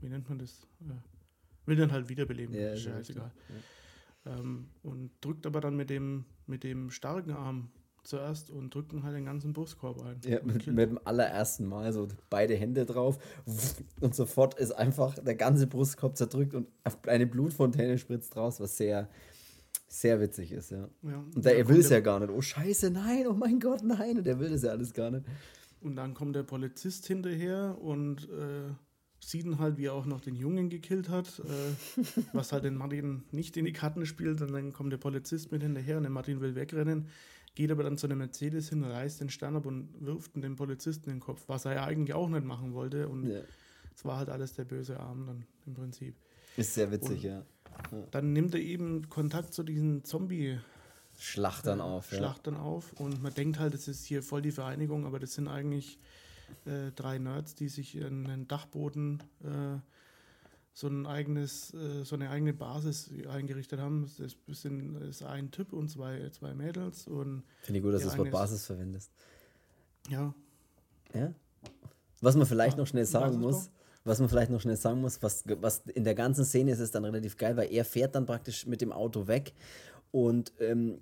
wie nennt man das? Äh, will dann halt wiederbeleben, ja, scheißegal. Ja. Ähm, und drückt aber dann mit dem, mit dem starken Arm zuerst und drückt halt den ganzen Brustkorb ein. Ja, mit, mit, dem allerersten Mal so beide Hände drauf und sofort ist einfach der ganze Brustkorb zerdrückt und eine Blutfontäne spritzt raus, was sehr, sehr witzig ist, ja. Ja, Und der, er dann will es ja gar nicht. Oh Scheiße, nein, oh mein Gott, nein. Und er will das ja alles gar nicht. Und dann kommt der Polizist hinterher und äh, sieht halt, wie er auch noch den Jungen gekillt hat, äh, was halt den Martin nicht in die Karten spielt. Und dann kommt der Polizist mit hinterher und der Martin will wegrennen, geht aber dann zu einem Mercedes hin, reißt den Stern ab und wirft dem Polizisten den Kopf, was er ja eigentlich auch nicht machen wollte. Und Ja. es war halt alles der böse Arm dann im Prinzip. Ist sehr witzig, Und- ja. Dann nimmt er eben Kontakt zu diesen Zombie- Schlachtern auf, ja. Schlachtern auf und man denkt halt, das ist hier voll die Vereinigung, aber das sind eigentlich äh, drei Nerds, die sich in den Dachboden äh, so ein eigenes, äh, so eine eigene Basis eingerichtet haben. Das sind ist ein Typ und zwei, zwei Mädels und Finde ich gut, dass du das Wort Basis verwendest. ja, Ja? Was man vielleicht noch schnell sagen muss, was man vielleicht noch schnell sagen muss, was, was in der ganzen Szene ist, ist dann relativ geil, weil er fährt dann praktisch mit dem Auto weg und ähm,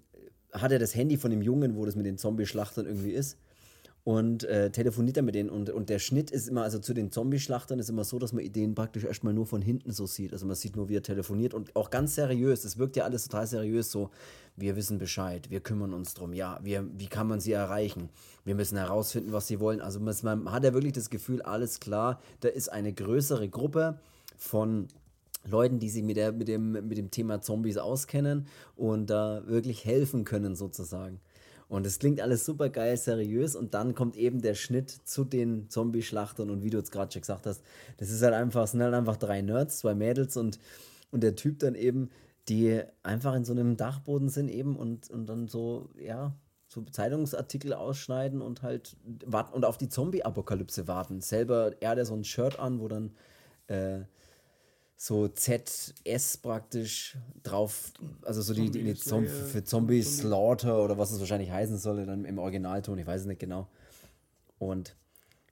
hat er das Handy von dem Jungen, wo das mit den Zombie-Schlachtern irgendwie ist. Und äh, telefoniert dann mit denen. Und, und der Schnitt ist immer, also zu den Zombie-Schlachtern ist immer so, dass man den praktisch erstmal nur von hinten so sieht. Also man sieht nur, wie er telefoniert und auch ganz seriös. Es wirkt ja alles total seriös so. Wir wissen Bescheid, wir kümmern uns drum. Ja, wir, wie kann man sie erreichen? Wir müssen herausfinden, was sie wollen. Also man, man hat ja wirklich das Gefühl, alles klar, da ist eine größere Gruppe von Leuten, die sich mit, der, mit, dem, mit dem Thema Zombies auskennen und da wirklich helfen können, sozusagen. Und es klingt alles super geil, seriös. Und dann kommt eben der Schnitt zu den Zombie-Schlachtern. Und wie du jetzt gerade schon gesagt hast, das ist halt einfach, sind halt einfach drei Nerds, zwei Mädels und, und der Typ dann eben, die einfach in so einem Dachboden sind eben und, und dann so, ja, so Zeitungsartikel ausschneiden und halt warten und auf die Zombie-Apokalypse warten. Selber, er hat ja so ein Shirt an, wo dann äh, so ZS praktisch drauf, also so die, die, die Zom für Zombie Slaughter oder was es wahrscheinlich heißen soll dann im Originalton, ich weiß es nicht genau. Und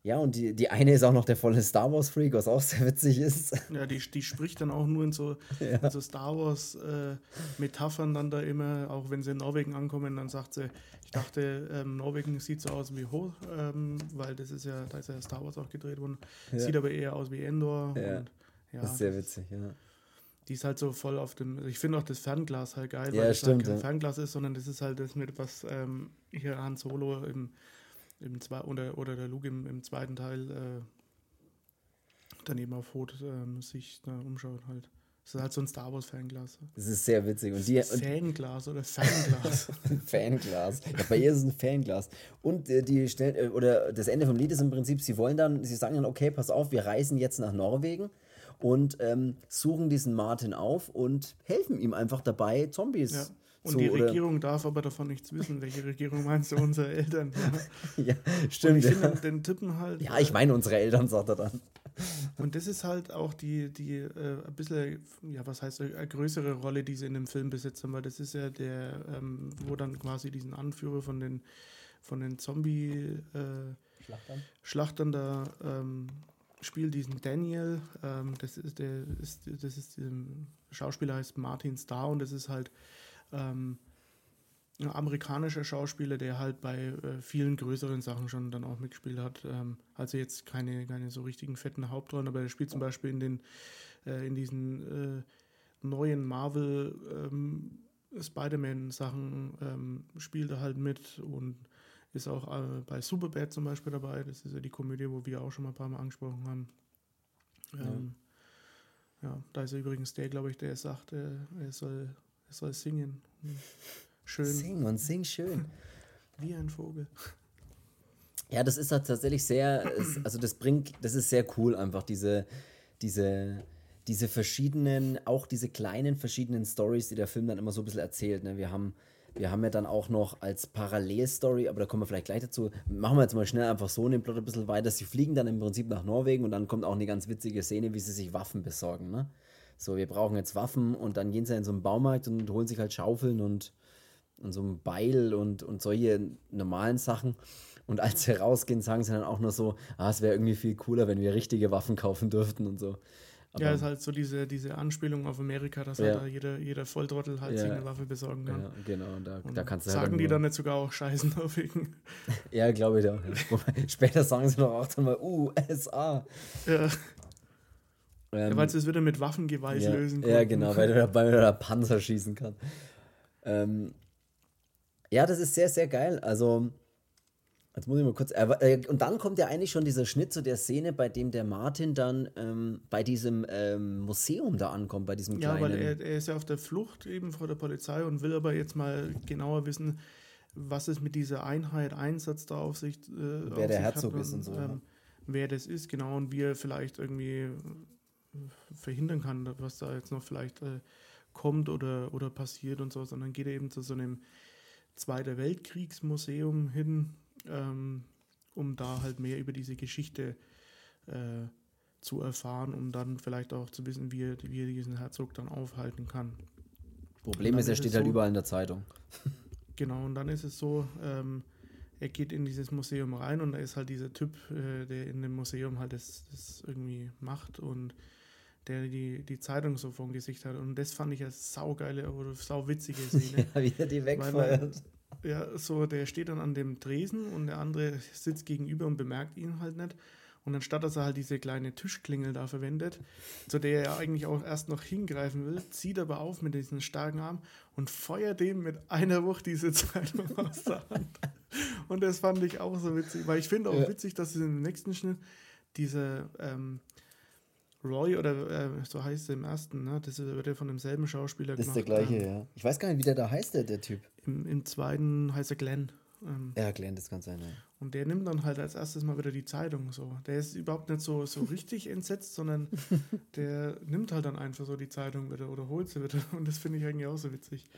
ja, und die, die eine ist auch noch der volle Star Wars Freak, was auch sehr witzig ist. ja die, die spricht dann auch nur in so, in so Star Wars äh, Metaphern dann da immer, auch wenn sie in Norwegen ankommen, dann sagt sie, ich dachte, ähm, Norwegen sieht so aus wie Ho, ähm, weil das ist ja, da ist ja Star Wars auch gedreht worden, Ja. sieht aber eher aus wie Endor Ja. und ja, Das ist sehr witzig, ja. die ist halt so voll auf dem. Ich finde auch das Fernglas halt geil, Ja, weil stimmt, halt kein ja. Fernglas ist, sondern das ist halt das mit was ähm, hier Han Solo im, im zwei, oder, oder der Luke im, im zweiten Teil äh, daneben auf Rot ähm, sich da umschaut halt. Das ist halt so ein Star Wars Fernglas. Das ist sehr witzig. Und die und Fernglas oder Fernglas. Fanglas. Ja, bei ihr ist es ein Fanglas. Und äh, die stellen, äh, oder das Ende vom Lied ist im Prinzip, sie wollen dann, sie sagen dann, okay, pass auf, wir reisen jetzt nach Norwegen und ähm, suchen diesen Martin auf und helfen ihm einfach dabei, Zombies ja. Und zu, die oder- Regierung darf aber davon nichts wissen. Welche Regierung meinst du? Unsere Eltern. Ja. ja, Und stimmt. ich finde Ja. den, Typen halt. ja, ich meine unsere Eltern, sagt er dann. Und das ist halt auch die, die äh, ein bisschen, ja, was heißt, eine größere Rolle, die sie in dem Film besitzen, weil das ist ja der, ähm, wo dann quasi diesen Anführer von den, von den Zombie-Schlachtern da ähm, spielt, diesen Daniel. Ähm, das ist der, ist, das ist der Schauspieler heißt Martin Starr und das ist halt ähm, ein amerikanischer Schauspieler, der halt bei äh, vielen größeren Sachen schon dann auch mitgespielt hat. Ähm, also jetzt keine, keine so richtigen fetten Hauptrollen, aber er spielt zum Beispiel in den äh, in diesen äh, neuen Marvel ähm, Spider-Man-Sachen ähm, spielt er halt mit und ist auch äh, bei Superbad zum Beispiel dabei. Das ist ja die Komödie, wo wir auch schon mal ein paar Mal angesprochen haben. Ähm, ja. da ist er übrigens der, glaube ich, der sagt, äh, er, soll, er soll singen. Schön. Sing und sing schön. Wie ein Vogel. Ja, das ist halt tatsächlich sehr, also das bringt, das ist sehr cool einfach, diese, diese, diese verschiedenen, auch diese kleinen verschiedenen Stories, die der Film dann immer so ein bisschen erzählt. Ne? Wir haben, wir haben ja dann auch noch als Parallelstory, aber da kommen wir vielleicht gleich dazu, machen wir jetzt mal schnell einfach so in den Plot ein bisschen weiter. Sie fliegen dann im Prinzip nach Norwegen und dann kommt auch eine ganz witzige Szene, wie sie sich Waffen besorgen. Ne? So, wir brauchen jetzt Waffen und dann gehen sie in so einen Baumarkt und holen sich halt Schaufeln und, und so ein Beil und, und solche normalen Sachen. Und als sie rausgehen, sagen sie dann auch nur so, ah, es wäre irgendwie viel cooler, wenn wir richtige Waffen kaufen dürften und so. Aber, ja, ist halt so diese, diese Anspielung auf Amerika, dass Ja. halt da jeder, jeder Volltrottel halt Ja. sich eine Waffe besorgen kann. ja, genau, und da, Und da kannst du sagen halt die dann nicht sogar auch Scheißen Norwegen? Ja, glaube ich auch. Ja. Später sagen sie doch auch dann mal USA. ja, Ähm, weil sie es wieder mit Waffengewalt ja, lösen ja, konnten. genau, weil du dabei wieder Panzer schießen kann. Ähm, ja, das ist sehr, sehr geil. Also, jetzt muss ich mal kurz. Äh, und dann kommt ja eigentlich schon dieser Schnitt zu der Szene, bei dem der Martin dann ähm, bei diesem ähm, Museum da ankommt, bei diesem kleinen. Ja, weil er, er ist ja auf der Flucht eben vor der Polizei und will aber jetzt mal genauer wissen, was es mit dieser Einheit Einsatz da auf sich. Äh, wer auf der Herzog ist und so. Ähm, wer das ist, genau, und wie er vielleicht irgendwie äh, verhindern kann, was da jetzt noch vielleicht äh, kommt oder, oder passiert und so, sondern geht er eben zu so einem Zweiter Weltkriegsmuseum hin, ähm, um da halt mehr über diese Geschichte äh, zu erfahren, um dann vielleicht auch zu wissen, wie er, wie er diesen Herzog dann aufhalten kann. Problem ist, er steht halt so, überall in der Zeitung. Genau, und dann ist es so, ähm, er geht in dieses Museum rein und da ist halt dieser Typ, äh, der in dem Museum halt das, das irgendwie macht und der die, die Zeitung so vom Gesicht hat. Und das fand ich eine saugeile oder sauwitzige Szene. ja, wie er die wegfeuert. Ja, so, der steht dann an dem Tresen und der andere sitzt gegenüber und bemerkt ihn halt nicht. Und anstatt dass er halt diese kleine Tischklingel da verwendet, zu der er eigentlich auch erst noch hingreifen will, zieht er aber auf mit diesem starken Arm und feuert dem mit einer Wucht diese Zeitung aus der Hand. Und das fand ich auch so witzig, weil ich finde auch ja. witzig, dass es im nächsten Schnitt diese ähm, Roy oder äh, so heißt er im ersten, ne? Das wird ja von demselben Schauspieler das gemacht. Das ist der gleiche, ähm, ja. Ich weiß gar nicht, wie der da heißt, der, der Typ. Im, Im zweiten heißt er Glenn. Ähm, ja, Glenn, das kann sein, ja. Und der nimmt dann halt als erstes mal wieder die Zeitung so. Der ist überhaupt nicht so, so richtig entsetzt, sondern der nimmt halt dann einfach so die Zeitung wieder oder holt sie wieder. Und das finde ich eigentlich auch so witzig.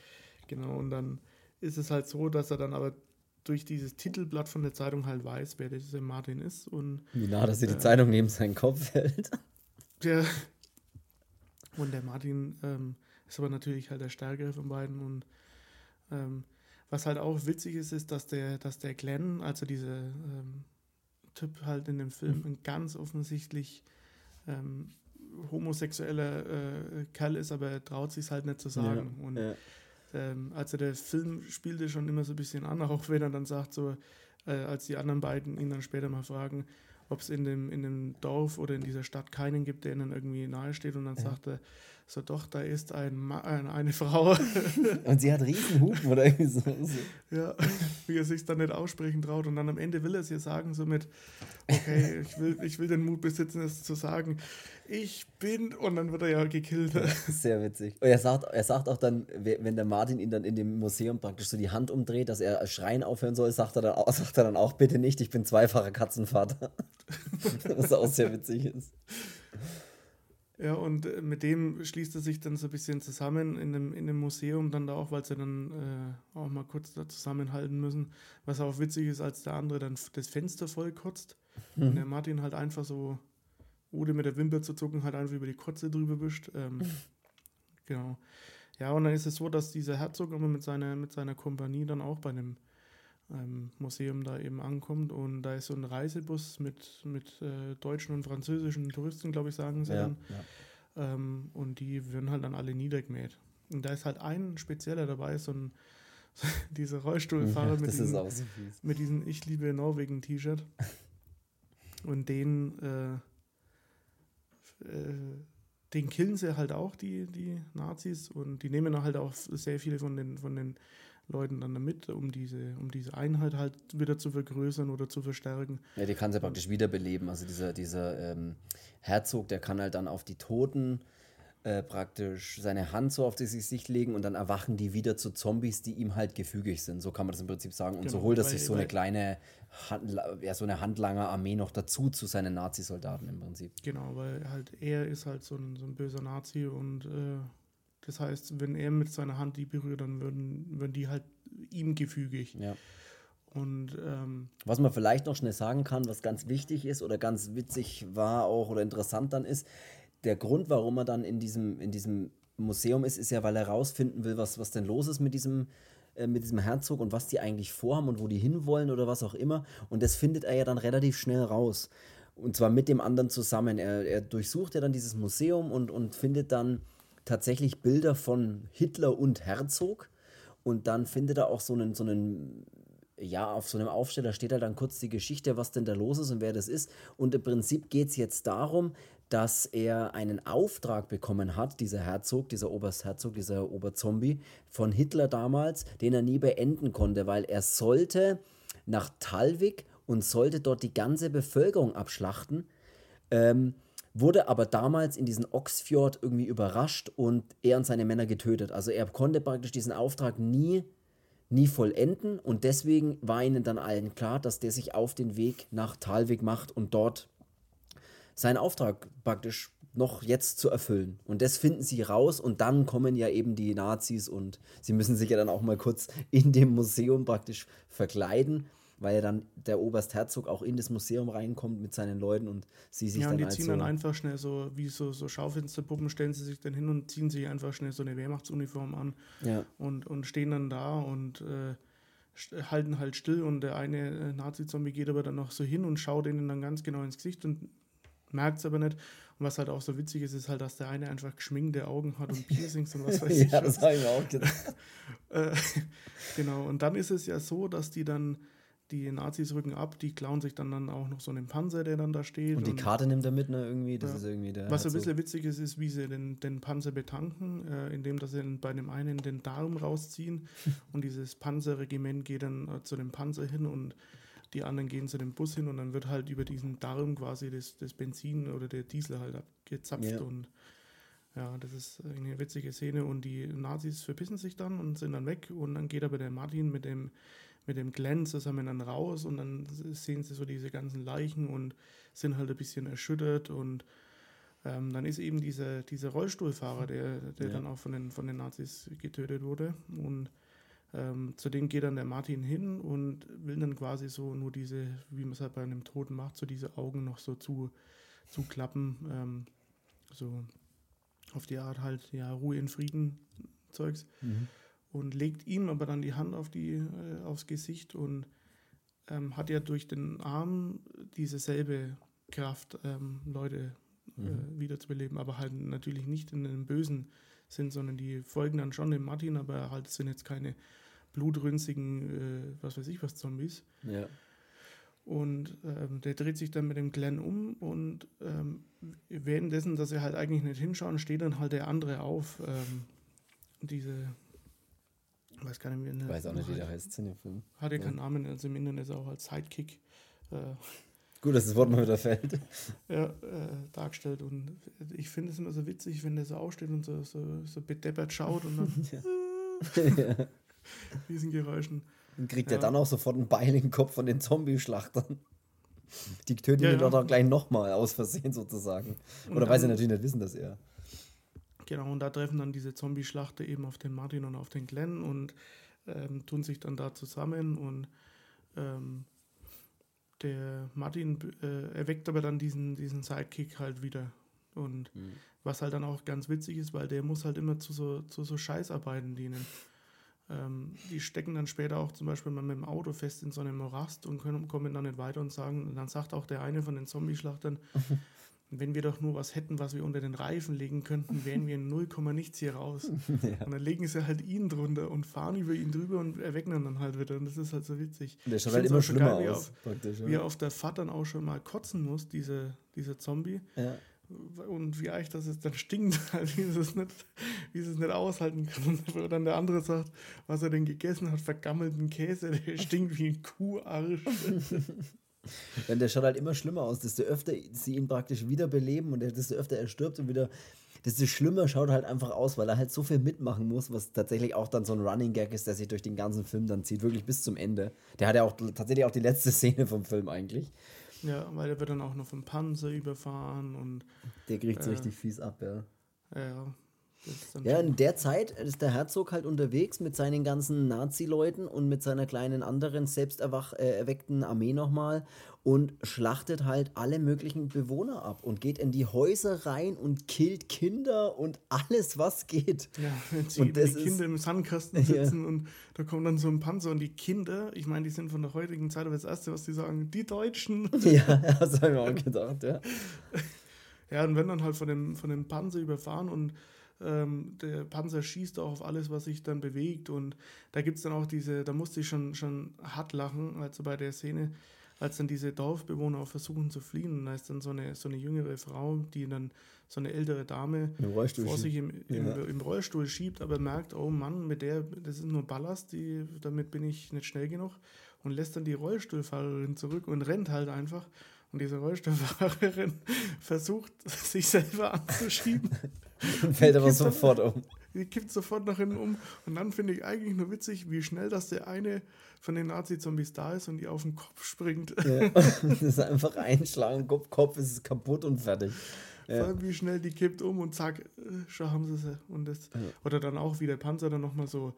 Genau, und dann ist es halt so, dass er dann aber durch dieses Titelblatt von der Zeitung halt weiß, wer dieser Martin ist. Und, Wie nah, dass er äh, die Zeitung neben seinen Kopf hält. Der, und der Martin ähm, ist aber natürlich halt der Stärkere von beiden. Und ähm, was halt auch witzig ist, ist, dass der, dass der Glenn, also dieser ähm, Typ halt in dem Film, mhm. ein ganz offensichtlich ähm, homosexueller äh, Kerl ist, aber er traut sich halt nicht zu sagen. Ja, und ja. Ähm, also der Film spielte schon immer so ein bisschen an, auch wenn er dann sagt, so, äh, als die anderen beiden ihn dann später mal fragen, ob es in dem, in dem Dorf oder in dieser Stadt keinen gibt, der ihnen irgendwie nahe steht und dann ja. sagt er, so doch, da ist ein Ma eine Frau. und sie hat Riesenhupen oder irgendwie so. Ja, wie er sich dann nicht aussprechen traut. Und dann am Ende will er es ihr sagen, so mit, okay, ich will, ich will den Mut besitzen, es zu sagen, ich bin, und dann wird er ja gekillt. Sehr witzig. Und er sagt, er sagt auch dann, wenn der Martin ihn dann in dem Museum praktisch so die Hand umdreht, dass er schreien aufhören soll, sagt er dann, auch, sagt er dann auch, bitte nicht, ich bin zweifacher Katzenvater. Was auch sehr witzig ist. Ja, und äh, mit dem schließt er sich dann so ein bisschen zusammen in dem, in dem Museum dann da auch, weil sie dann äh, auch mal kurz da zusammenhalten müssen. Was auch witzig ist, als der andere dann das Fenster voll kotzt mhm. und der Martin halt einfach so, ohne mit der Wimper zu zucken, halt einfach über die Kotze drüber wischt. Ähm, mhm. Genau. Ja, und dann ist es so, dass dieser Herzog immer mit seiner, mit seiner Kompanie dann auch bei einem ähm, Museum da eben ankommt. Und da ist so ein Reisebus mit, mit äh, deutschen und französischen Touristen, glaube ich, sagen sie ja, dann. Ja. Ähm, und die werden halt dann alle niedergemäht. Und da ist halt ein spezieller dabei, so ein so dieser Rollstuhlfahrer ja, mit, diesem, so mit diesem Ich liebe Norwegen-T-Shirt. Und den, äh, äh, den killen sie halt auch, die, die Nazis. Und die nehmen halt auch sehr viele von den, von den Leuten dann damit, um diese, um diese Einheit halt wieder zu vergrößern oder zu verstärken. Ja, die kann sie praktisch wiederbeleben. Also dieser, dieser ähm, Herzog, der kann halt dann auf die Toten äh, praktisch seine Hand so auf das Gesicht legen und dann erwachen die wieder zu Zombies, die ihm halt gefügig sind. So kann man das im Prinzip sagen. Und genau, so holt er sich so eine kleine, Hand, ja, so eine Handlanger-Armee noch dazu zu seinen Nazi-Soldaten im Prinzip. Genau, weil halt er ist halt so ein, so ein böser Nazi und äh, das heißt, wenn er mit seiner Hand die berührt, dann würden, würden die halt ihm gefügig. Ja. Und ähm, was man vielleicht noch schnell sagen kann, was ganz wichtig ist oder ganz witzig war auch oder interessant dann ist, der Grund, warum er dann in diesem, in diesem Museum ist, ist ja, weil er rausfinden will, was, was denn los ist mit diesem, äh, mit diesem Herzog und was die eigentlich vorhaben und wo die hinwollen oder was auch immer. Und das findet er ja dann relativ schnell raus. Und zwar mit dem anderen zusammen. Er, er durchsucht ja dann dieses Museum und, und findet dann tatsächlich Bilder von Hitler und Herzog. Und dann findet er auch so einen, so einen, ja, auf so einem Aufsteller steht halt dann kurz die Geschichte, was denn da los ist und wer das ist. Und im Prinzip geht es jetzt darum, dass er einen Auftrag bekommen hat, dieser Herzog, dieser Oberstherzog, dieser Oberzombie von Hitler damals, den er nie beenden konnte, weil er sollte nach Talwig und sollte dort die ganze Bevölkerung abschlachten. Ähm, wurde aber damals in diesen Oxfjord irgendwie überrascht und er und seine Männer getötet. Also er konnte praktisch diesen Auftrag nie, nie vollenden und deswegen war ihnen dann allen klar, dass der sich auf den Weg nach Talwig macht und dort seinen Auftrag praktisch noch jetzt zu erfüllen. Und das finden sie raus und dann kommen ja eben die Nazis und sie müssen sich ja dann auch mal kurz in dem Museum praktisch verkleiden, weil ja dann der Oberstherzog auch in das Museum reinkommt mit seinen Leuten und sie sich ja, dann und die als ziehen so dann einfach schnell so, wie so, so Schaufensterpuppen, stellen sie sich dann hin und ziehen sich einfach schnell so eine Wehrmachtsuniform an Ja. und, und stehen dann da und äh, halten halt still und der eine äh, Nazi-Zombie geht aber dann noch so hin und schaut ihnen dann ganz genau ins Gesicht und merkt es aber nicht. Und was halt auch so witzig ist, ist halt, dass der eine einfach geschminkte Augen hat und Piercings und was weiß ich. ja, das habe ich mir auch gedacht. Äh, genau, und dann ist es ja so, dass die dann, die Nazis rücken ab, die klauen sich dann, dann auch noch so einen Panzer, der dann da steht. Und die Karte nimmt er mit, ne, irgendwie. Das Ja. ist irgendwie der. Was so ein bisschen witzig ist, ist, wie sie den, den Panzer betanken, äh, indem dass sie bei dem einen den Darm rausziehen und dieses Panzerregiment geht dann äh, zu dem Panzer hin und die anderen gehen zu dem Bus hin und dann wird halt über diesen Darm quasi das, das Benzin oder der Diesel halt abgezapft Ja. und ja, das ist eine witzige Szene und die Nazis verpissen sich dann und sind dann weg und dann geht aber der Martin mit dem mit dem Glenn zusammen dann raus und dann sehen sie so diese ganzen Leichen und sind halt ein bisschen erschüttert und ähm, dann ist eben dieser, dieser Rollstuhlfahrer, der, der Ja. dann auch von den, von den Nazis getötet wurde. Und ähm, zu dem geht dann der Martin hin und will dann quasi so nur diese, wie man es halt bei einem Toten macht, so diese Augen noch so zu, zuklappen. Ähm, so auf die Art halt, ja, Ruhe in Frieden Zeugs. Mhm. Und legt ihm aber dann die Hand auf die, äh, aufs Gesicht und ähm, hat ja durch den Arm diese selbe Kraft, ähm, Leute Mhm. äh, wiederzubeleben, aber halt natürlich nicht in einem bösen Sinn, sondern die folgen dann schon dem Martin, aber halt sind jetzt keine blutrünstigen, äh, was weiß ich was, Zombies. Ja. Und ähm, der dreht sich dann mit dem Glenn um und ähm, währenddessen, dass sie halt eigentlich nicht hinschauen, steht dann halt der andere auf. Ähm, diese, weiß gar nicht, wie er Ich weiß auch nicht, wie der heißt in dem Film. Hat ja keinen Namen, also im Internet ist er auch als Sidekick äh, Gut, dass das Wort mal wieder fällt. ja, äh, dargestellt. Und ich finde es immer so witzig, wenn der so aufsteht und so, so, so bedeppert schaut und dann ja. diesen Geräuschen. Und kriegt Ja. er dann auch sofort einen Beil in den Kopf von den Zombie-Schlachtern. Die töten Ja, ihn ja. doch auch gleich nochmal aus Versehen sozusagen. Oder weil sie dann- natürlich nicht wissen, dass er. Genau, und da treffen dann diese Zombie-Schlachter eben auf den Martin und auf den Glenn und ähm, tun sich dann da zusammen und ähm, der Martin äh, erweckt aber dann diesen, diesen Sidekick halt wieder. Und was halt dann auch ganz witzig ist, weil der muss halt immer zu so, zu so Scheißarbeiten dienen. Ähm, die stecken dann später auch zum Beispiel mal mit dem Auto fest in so einem Morast und können, kommen dann nicht weiter und sagen, und dann sagt auch der eine von den Zombie-Schlachtern, wenn wir doch nur was hätten, was wir unter den Reifen legen könnten, wären wir in 0, nichts hier raus. Und dann legen sie halt ihn drunter und fahren über ihn drüber und erwecken ihn dann halt wieder. Und das ist halt so witzig. Der schaut halt immer schlimmer geil, wie aus. auf- praktisch, Wie er ja. auf der Fahrt dann auch schon mal kotzen muss, diese, dieser Zombie. Ja. Und wie eigentlich das jetzt dann stinkt, halt, wie sie es nicht, wie sie es nicht aushalten kann. Und dann der andere sagt, was er denn gegessen hat, vergammelten Käse, der stinkt wie ein Kuharsch. Denn der schaut halt immer schlimmer aus. Desto öfter sie ihn praktisch wiederbeleben und desto öfter er stirbt und wieder, desto schlimmer schaut er halt einfach aus, weil er halt so viel mitmachen muss, was tatsächlich auch dann so ein Running Gag ist, der sich durch den ganzen Film dann zieht, wirklich bis zum Ende. Der hat ja auch tatsächlich auch die letzte Szene vom Film eigentlich. Ja, weil er wird dann auch noch vom Panzer überfahren und Der kriegt so Äh. richtig fies ab, ja. ja, Ja, in der Zeit ist der Herzog halt unterwegs mit seinen ganzen Nazi-Leuten und mit seiner kleinen anderen selbst erwach, äh, erweckten Armee nochmal und schlachtet halt alle möglichen Bewohner ab und geht in die Häuser rein und killt Kinder und alles, was geht. Ja, wenn sie Und das die Kinder im Sandkasten Ja. sitzen und da kommt dann so ein Panzer und die Kinder, ich meine, die sind von der heutigen Zeit, aber das Erste, was die sagen, die Deutschen. Ja, das habe ich mir auch gedacht, ja. Ja, und wenn dann halt von dem, von dem Panzer überfahren und ähm, der Panzer schießt auch auf alles, was sich dann bewegt und da gibt es dann auch diese, da musste ich schon, schon hart lachen, also bei der Szene, als dann diese Dorfbewohner auch versuchen zu fliehen. Und da ist dann so eine, so eine jüngere Frau, die dann so eine ältere Dame vor sich im, im, ja. im, Rollstuhl schiebt, aber merkt, oh Mann, mit der, das ist nur Ballast, die, damit bin ich nicht schnell genug und lässt dann die Rollstuhlfahrerin zurück und rennt halt einfach. Und diese Rollstuhlfahrerin versucht, sich selber anzuschieben. fällt aber sofort dann, um. Die kippt sofort nach hinten um. Und dann finde ich eigentlich nur witzig, wie schnell dass der eine von den Nazi-Zombies da ist und die auf den Kopf springt. Ja, das ist einfach einschlagen, Kopf, Kopf ist kaputt und fertig. Ja. Vor allem, wie schnell die kippt um und zack, äh, schon haben sie sie. Und das, ja. Oder dann auch, wie der Panzer dann nochmal so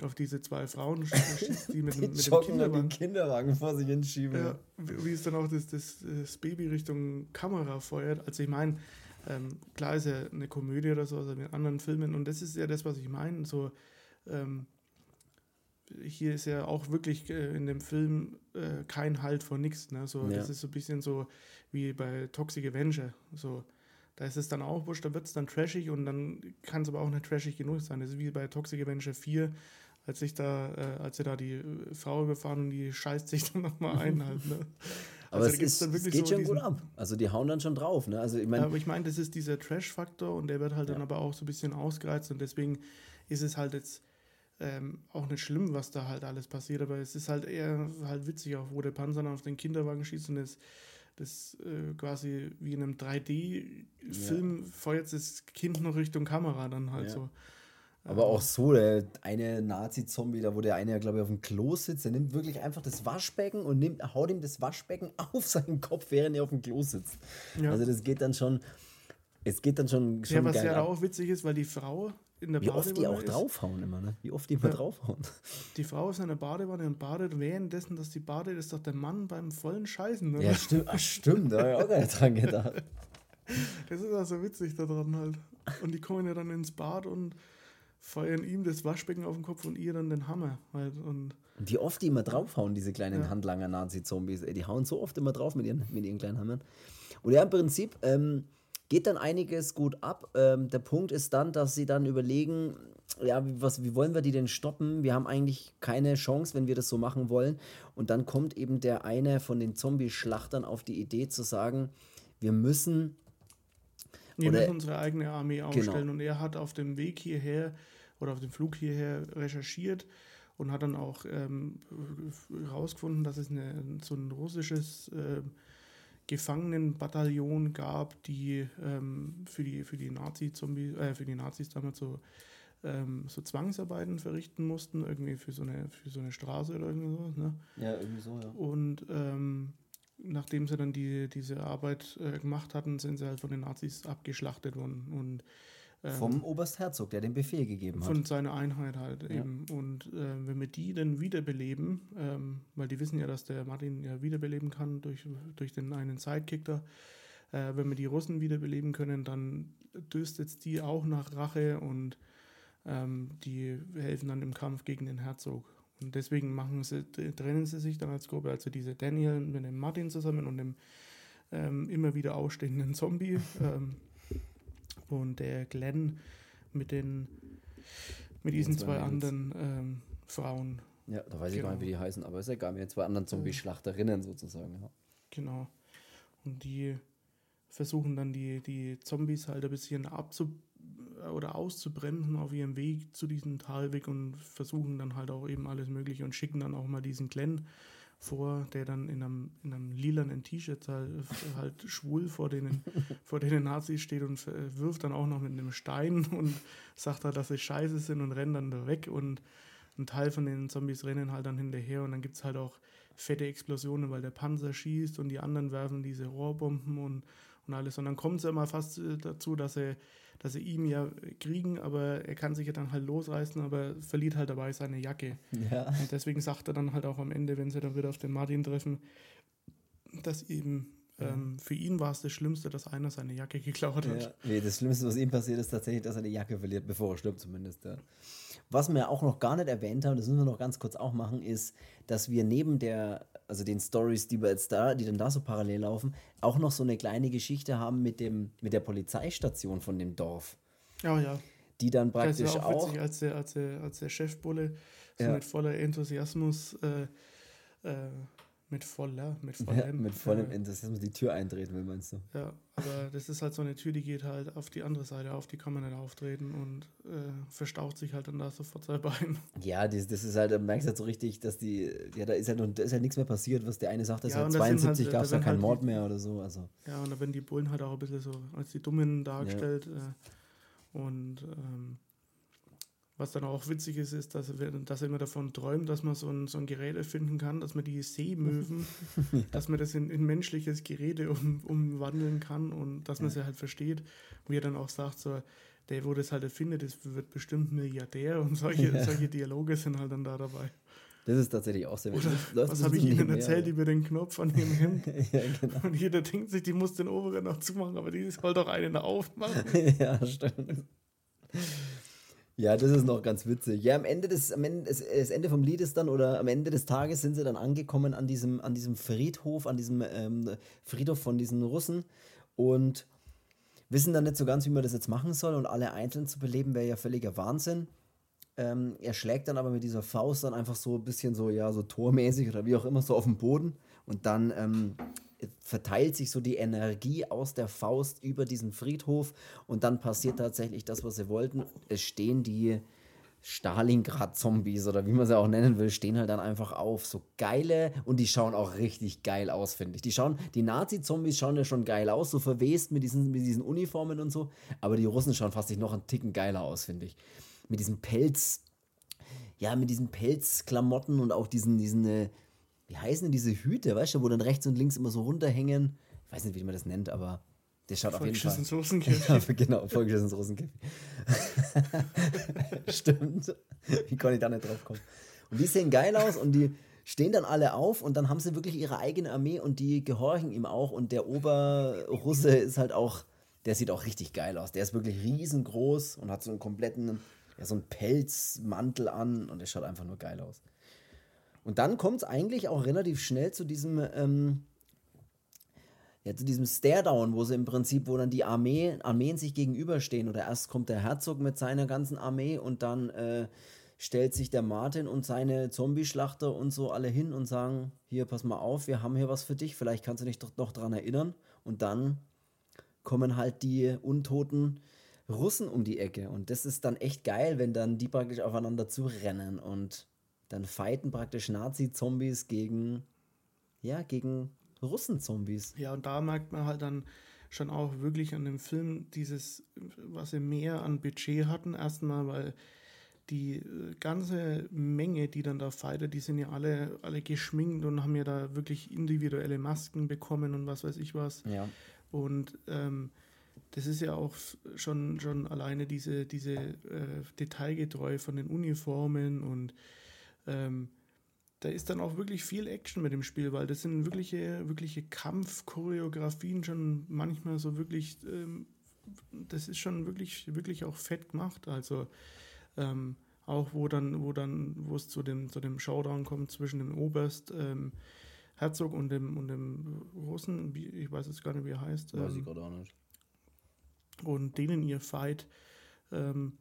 auf diese zwei Frauen schießt, die mit, die mit dem Kinderwagen. Kinderwagen vor sich hinschieben. Ja, wie es dann auch das, das, das Baby Richtung Kamera feuert. Also ich meine, ähm, klar ist ja eine Komödie oder so, also mit anderen Filmen und das ist ja das, was ich meine. So, ähm, hier ist ja auch wirklich äh, in dem Film äh, kein Halt vor nichts. Ne? So, ja. Das ist so ein bisschen so wie bei Toxic Avenger. So, da ist es dann auch wurscht, da wird es dann trashig und dann kann es aber auch nicht trashig genug sein. Das ist wie bei Toxic Avenger 4, als ich da, äh, als sie da die äh, Frau überfahren und die scheißt sich dann nochmal ein halt. Ne? Aber also, es, ist, es geht so schon diesen, gut ab. Also die hauen dann schon drauf. Ne? Also, ich mein, aber ich meine, das ist dieser Trash-Faktor und der wird halt ja. dann aber auch so ein bisschen ausgereizt und deswegen ist es halt jetzt ähm, auch nicht schlimm, was da halt alles passiert, aber es ist halt eher halt witzig, auch wo der Panzer dann auf den Kinderwagen schießt und das, das äh, quasi wie in einem 3D-Film ja. feuert das Kind noch Richtung Kamera dann halt ja. so. Aber auch so, der eine Nazi-Zombie, da wo der eine ja, glaube ich, auf dem Klo sitzt, der nimmt wirklich einfach das Waschbecken und nimmt, haut ihm das Waschbecken auf seinen Kopf, während er auf dem Klo sitzt. Ja. Also das geht dann schon, es geht dann schon, schon Ja, was ja auch witzig ist, weil die Frau, in der Wie oft die auch ist. draufhauen immer, ne? Wie oft die immer ja. draufhauen. Die Frau ist in der Badewanne und badet währenddessen, dass die badet, ist doch der Mann beim vollen Scheißen, oder? Ja, stimmt, Ach, stimmt, da habe ich auch gar nicht dran gedacht. Das ist auch so witzig da dran halt. Und die kommen ja dann ins Bad und feuern ihm das Waschbecken auf den Kopf und ihr dann den Hammer halt. Und wie oft die immer draufhauen, diese kleinen ja. Handlanger-Nazi-Zombies. Die hauen so oft immer drauf mit ihren, mit ihren kleinen Hammern. Und ja, im Prinzip ähm, geht dann einiges gut ab. Ähm, der Punkt ist dann, dass sie dann überlegen, ja, wie, was, wie wollen wir die denn stoppen? Wir haben eigentlich keine Chance, wenn wir das so machen wollen. Und dann kommt eben der eine von den Zombie-Schlachtern auf die Idee zu sagen, wir müssen. Wir müssen unsere eigene Armee genau. aufstellen. Genau. Und er hat auf dem Weg hierher oder auf dem Flug hierher recherchiert und hat dann auch herausgefunden, ähm, dass es eine, so ein russisches äh, Gefangenenbataillon gab, die ähm, für die, für die Nazi-Zombies, äh, für die Nazis damals so, ähm, so Zwangsarbeiten verrichten mussten, irgendwie für so eine, für so eine Straße oder irgendwie so. Ne? Ja, irgendwie so, ja. Und ähm, nachdem sie dann die, diese Arbeit äh, gemacht hatten, sind sie halt von den Nazis abgeschlachtet worden. Und ähm, Vom Oberstherzog, der den Befehl gegeben hat. Von seiner Einheit halt ja. eben. Und äh, wenn wir die dann wiederbeleben, ähm, weil die wissen ja, dass der Martin ja wiederbeleben kann durch, durch den einen Sidekick da, äh, wenn wir die Russen wiederbeleben können, dann dürstet es die auch nach Rache und ähm, die helfen dann im Kampf gegen den Herzog. Und deswegen machen sie, trennen sie sich dann als Gruppe, also diese Daniel mit dem Martin zusammen und dem ähm, immer wieder ausstehenden Zombie. Ähm, und der Glenn mit den mit diesen zwei, zwei anderen ähm, Frauen. Ja, da weiß ich genau. gar nicht, wie die heißen, aber ist ja egal, mit den zwei anderen Zombie-Schlachterinnen sozusagen. Ja. Genau. Und die versuchen dann die, die Zombies halt ein bisschen abzu oder auszubremsen auf ihrem Weg zu diesem Talweg und versuchen dann halt auch eben alles Mögliche und schicken dann auch mal diesen Glenn vor, der dann in einem, in einem lilanen T-Shirt halt, halt, schwul vor denen, vor denen Nazis steht und wirft dann auch noch mit einem Stein und sagt halt, dass sie scheiße sind und rennt dann da weg und ein Teil von den Zombies rennen halt dann hinterher und dann gibt es halt auch fette Explosionen, weil der Panzer schießt und die anderen werfen diese Rohrbomben und, und alles. Und dann kommt es ja mal fast äh, dazu, dass sie dass sie ihn ja kriegen, aber er kann sich ja dann halt losreißen, aber verliert halt dabei seine Jacke. Ja. Und deswegen sagt er dann halt auch am Ende, wenn sie dann wieder auf den Martin treffen, dass eben ähm, für ihn war es das Schlimmste, dass einer seine Jacke geklaut hat. Ja, nee, das Schlimmste, was ihm passiert, ist tatsächlich, dass er die Jacke verliert, bevor er stirbt zumindest. Ja. Was wir auch noch gar nicht erwähnt haben, das müssen wir noch ganz kurz auch machen, ist, dass wir neben der, also den Stories, die wir jetzt da, die dann da so parallel laufen, auch noch so eine kleine Geschichte haben mit dem, mit der Polizeistation von dem Dorf. Ja, ja. Die dann praktisch das ist auch, witzig, als der, als der, als der Chefbulle so ja. mit voller Enthusiasmus äh, äh, Mit voller, mit Ja, vollem. mit vollem äh, Enthusiasmus die Tür eintreten will, meinst du? Ja, aber das ist halt so eine Tür, die geht halt auf die andere Seite auf, die kann man nicht auftreten und äh, verstaucht sich halt dann da sofort sein Bein. Ja, das, das ist halt, da merkst du halt so richtig, dass die, ja, da ist halt, und da ist halt nichts mehr passiert, was der eine sagt, das Ja, ja, sind 72 halt- gab es da ja keinen halt Mord mehr oder so, also. Ja, und da werden die Bullen halt auch ein bisschen so als die Dummen dargestellt. Äh, und ähm, was dann auch witzig ist, ist, dass er, dass er immer davon träumt, dass man so ein, so ein Gerät erfinden kann, dass man die Seemöwen, dass man das in, in menschliches Gerede um, umwandeln kann und dass man sie halt versteht. Wie er dann auch sagt, so, der, wo das halt erfindet, das wird bestimmt Milliardär und solche, Ja. solche Dialoge sind halt dann da dabei. Das ist tatsächlich auch sehr Läuft was habe ich Ihnen erzählt ja. über den Knopf an Ihrem Hemd? ja, genau. Und jeder denkt sich, die muss den oberen noch zumachen, aber die soll doch einen aufmachen. ja, stimmt. Ja, das ist noch ganz witzig. Ja, am Ende des, am Ende, das, Ende vom Lied ist dann, oder am Ende des Tages sind sie dann angekommen an diesem, an diesem Friedhof, an diesem ähm, Friedhof von diesen Russen und wissen dann nicht so ganz, wie man das jetzt machen soll und alle einzeln zu beleben, wäre ja völliger Wahnsinn. Ähm, er schlägt dann aber mit dieser Faust dann einfach so ein bisschen so, ja, so tormäßig oder wie auch immer, so auf den Boden und dann ähm, verteilt sich so die Energie aus der Faust über diesen Friedhof und dann passiert tatsächlich das, was sie wollten. Es stehen die Stalingrad-Zombies oder wie man sie auch nennen will, stehen halt dann einfach auf. So geile und die schauen auch richtig geil aus, finde ich. Die schauen, die Nazi-Zombies schauen ja schon geil aus, so verwest mit diesen, mit diesen Uniformen und so, aber die Russen schauen fast nicht noch einen Ticken geiler aus, finde ich. Mit diesem Pelz, ja, mit diesen Pelzklamotten und auch diesen, diesen, äh, wie heißen denn diese Hüte, weißt du, wo dann rechts und links immer so runterhängen. Ich weiß nicht, wie man das nennt, aber der schaut auf jeden Fall. Soßenkäfig. Ja, genau, vollgeschissenes Rosenkäfig. Stimmt. Wie konnte ich da nicht drauf kommen? Und die sehen geil aus und die stehen dann alle auf und dann haben sie wirklich ihre eigene Armee und die gehorchen ihm auch. Und der Oberrusse ist halt auch, der sieht auch richtig geil aus. Der ist wirklich riesengroß und hat so einen kompletten, ja, so einen Pelzmantel an und der schaut einfach nur geil aus. Und dann kommt es eigentlich auch relativ schnell zu diesem, ähm, ja, zu diesem Stare-Down, wo sie im Prinzip, wo dann die Armee, Armeen sich gegenüberstehen. Oder erst kommt der Herzog mit seiner ganzen Armee und dann äh, stellt sich der Martin und seine Zombie-Schlachter und so alle hin und sagen, hier, pass mal auf, wir haben hier was für dich, vielleicht kannst du dich doch noch dran erinnern. Und dann kommen halt die untoten Russen um die Ecke. Und das ist dann echt geil, wenn dann die praktisch aufeinander zurennen und dann fighten praktisch Nazi-Zombies gegen, ja, gegen Russen-Zombies. Ja, und da merkt man halt dann schon auch wirklich an dem Film dieses, was sie mehr an Budget hatten. Erstmal, weil die äh, ganze Menge, die dann da fightet, die sind ja alle, alle geschminkt und haben ja da wirklich individuelle Masken bekommen und was weiß ich was. Ja. Und ähm, das ist ja auch schon, schon alleine diese, diese äh, Detailgetreu von den Uniformen und ähm, da ist dann auch wirklich viel Action mit dem Spiel, weil das sind wirkliche, wirkliche Kampfchoreografien schon manchmal so wirklich, ähm, das ist schon wirklich, wirklich auch fett gemacht. Also ähm, auch wo dann, wo dann, wo es zu dem, zu dem Showdown kommt zwischen dem Oberst ähm, Herzog und dem, und dem Russen, ich weiß jetzt gar nicht, wie er heißt. Weiß ich ähm, gerade auch nicht. und denen ihr Fight, ähm,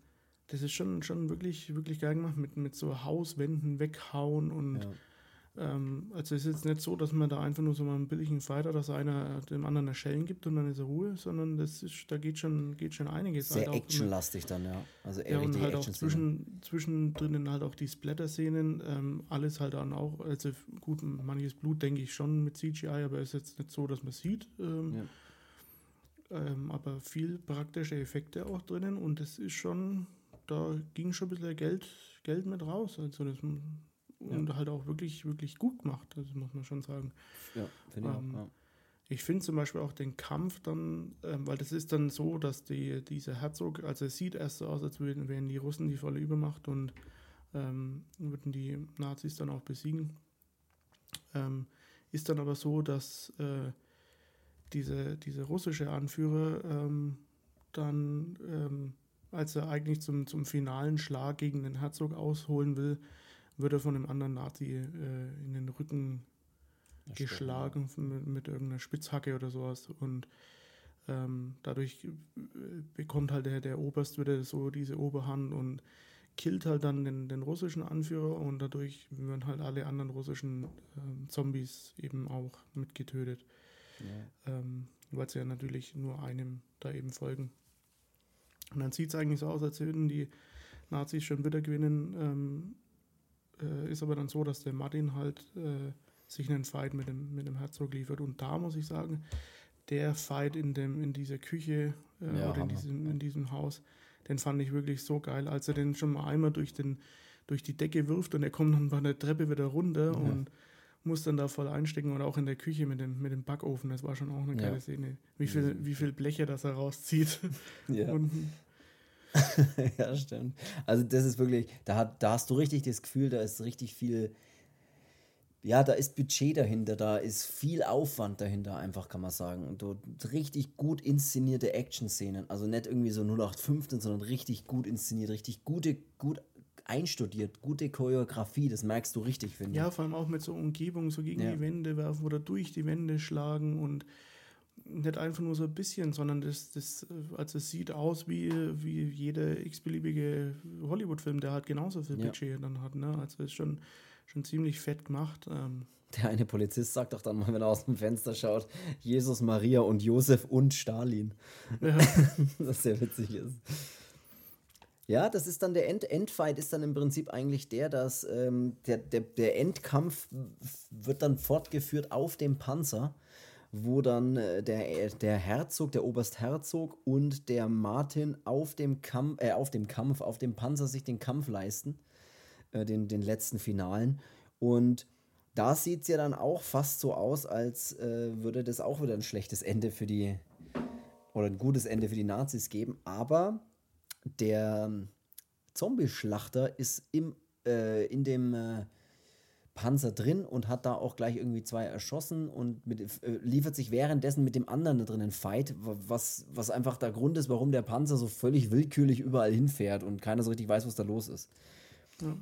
das ist schon, schon wirklich, wirklich geil gemacht, mit, mit so Hauswänden weghauen und Ja. ähm, also es ist jetzt nicht so, dass man da einfach nur so mal einen billigen Fight hat, dass einer dem anderen eine Schellen gibt und dann ist er Ruhe, sondern das ist, da geht schon, geht schon einiges. Sehr halt actionlastig dann, ja. Also eher ja, und halt auch zwischen, zwischendrin halt auch die Splatter-Szenen, ähm, alles halt dann auch, also gut, manches Blut denke ich schon mit CGI, aber ist jetzt nicht so, dass man sieht. Ähm, Ja. ähm, aber viel praktische Effekte auch drinnen und das ist schon, da ging schon ein bisschen Geld, Geld mit raus. Also das, und halt auch wirklich, wirklich gut gemacht, das muss man schon sagen. Ja, finde ich Ähm, auch. Ja. Ich finde zum Beispiel auch den Kampf dann, ähm, weil das ist dann so, dass die, dieser Herzog, also es sieht erst so aus, als würden, wären die Russen die volle Übermacht und ähm, würden die Nazis dann auch besiegen. Ähm, ist dann aber so, dass äh, diese, diese russische Anführer ähm, dann, ähm, als er eigentlich zum, zum finalen Schlag gegen den Herzog ausholen will, wird er von einem anderen Nazi äh, in den Rücken geschlagen mit, mit irgendeiner Spitzhacke oder sowas und ähm, dadurch äh, bekommt halt der, der Oberst wieder so diese Oberhand und killt halt dann den, den russischen Anführer und dadurch werden halt alle anderen russischen ähm, Zombies eben auch mitgetötet. Ja. Ähm, weil sie ja natürlich nur einem da eben folgen. Und dann sieht es eigentlich so aus, als würden die Nazis schon wieder gewinnen. Ähm, äh, ist aber dann so, dass der Martin halt äh, sich einen Fight mit dem, mit dem Herzog liefert. Und da muss ich sagen, der Fight in, dem, in dieser Küche äh, ja, oder in diesem, in diesem Haus, den fand ich wirklich so geil, als er den schon mal einmal durch, den, durch die Decke wirft und er kommt dann bei der Treppe wieder runter ja. und muss dann da voll einstecken und auch in der Küche mit dem, mit dem Backofen, das war schon auch eine geile ja. Szene. Wie viel, wie viel Bleche das er rauszieht. Ja. ja, stimmt. Also das ist wirklich, da, hat, da hast du richtig das Gefühl, da ist richtig viel, ja, da ist Budget dahinter, da ist viel Aufwand dahinter, einfach kann man sagen. Und dort richtig gut inszenierte Action-Szenen. Also nicht irgendwie so 0815, sondern richtig gut inszeniert, richtig gute, gut einstudiert, gute Choreografie, das merkst du richtig, finde ich. Ja, vor allem auch mit so Umgebung, so gegen ja. die Wände werfen oder durch die Wände schlagen und nicht einfach nur so ein bisschen, sondern das, das also es sieht aus wie, wie jeder x-beliebige Hollywood-Film, der halt genauso viel Budget ja. dann hat. Ne? Also ist schon schon ziemlich fett gemacht. Ähm. Der eine Polizist sagt doch dann mal, wenn er aus dem Fenster schaut, Jesus, Maria und Josef und Stalin. Ja. das sehr witzig ist. Ja, das ist dann der End Endfight, ist dann im Prinzip eigentlich der, dass ähm, der, der, der Endkampf wird dann fortgeführt auf dem Panzer, wo dann äh, der, der Herzog, der Oberstherzog und der Martin auf dem, Kampf, äh, auf dem Kampf, auf dem Panzer sich den Kampf leisten äh, den, den letzten Finalen. Und da sieht es ja dann auch fast so aus, als äh, würde das auch wieder ein schlechtes Ende für die, oder ein gutes Ende für die Nazis geben. Aber der ähm, Zombie-Schlachter ist im, äh, in dem äh, Panzer drin und hat da auch gleich irgendwie zwei erschossen und mit, äh, liefert sich währenddessen mit dem anderen da drin einen Fight, was, was einfach der Grund ist, warum der Panzer so völlig willkürlich überall hinfährt und keiner so richtig weiß, was da los ist. Ja.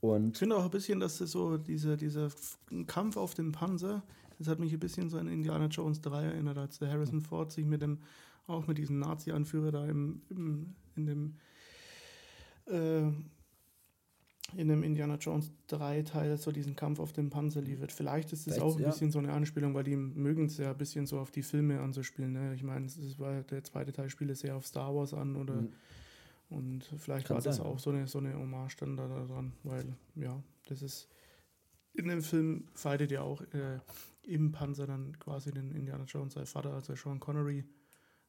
Und ich finde auch ein bisschen, dass das so dieser, dieser Kampf auf dem Panzer, das hat mich ein bisschen so an Indiana Jones 3 erinnert, als der Harrison Ford sich mit dem, auch mit diesem Nazi-Anführer da im, im, in dem äh, in dem Indiana Jones 3 Teil so diesen Kampf auf dem Panzer liefert. Vielleicht ist es auch ein ja. bisschen so eine Anspielung, weil die mögen es ja ein bisschen so auf die Filme anzuspielen. Ne? Ich meine, der zweite Teil spielt sehr auf Star Wars an oder mhm. Und vielleicht Kann war sein. das auch so eine, so eine Hommage dann da dran, weil, ja, das ist. In dem Film fightet ja auch äh, im Panzer dann quasi den Indiana Jones, sein Vater, also Sean Connery,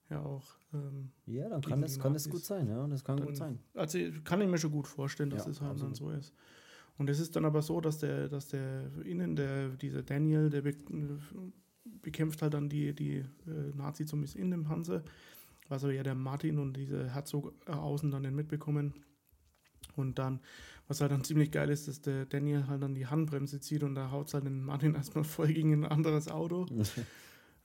ja auch. Ähm, ja, dann kann das, kann das gut sein, ja, das kann dann, gut sein. Also kann ich mir schon gut vorstellen, dass ja, das halt absolut. dann so ist. Und es ist dann aber so, dass der, dass der innen, der, dieser Daniel, der be bekämpft halt dann die, die äh, Nazi-Zombies in dem Panzer was aber ja der Martin und diese Herzog außen dann mitbekommen. Und dann, was halt dann ziemlich geil ist, dass der Daniel halt dann die Handbremse zieht und da haut halt den Martin erstmal voll gegen ein anderes Auto.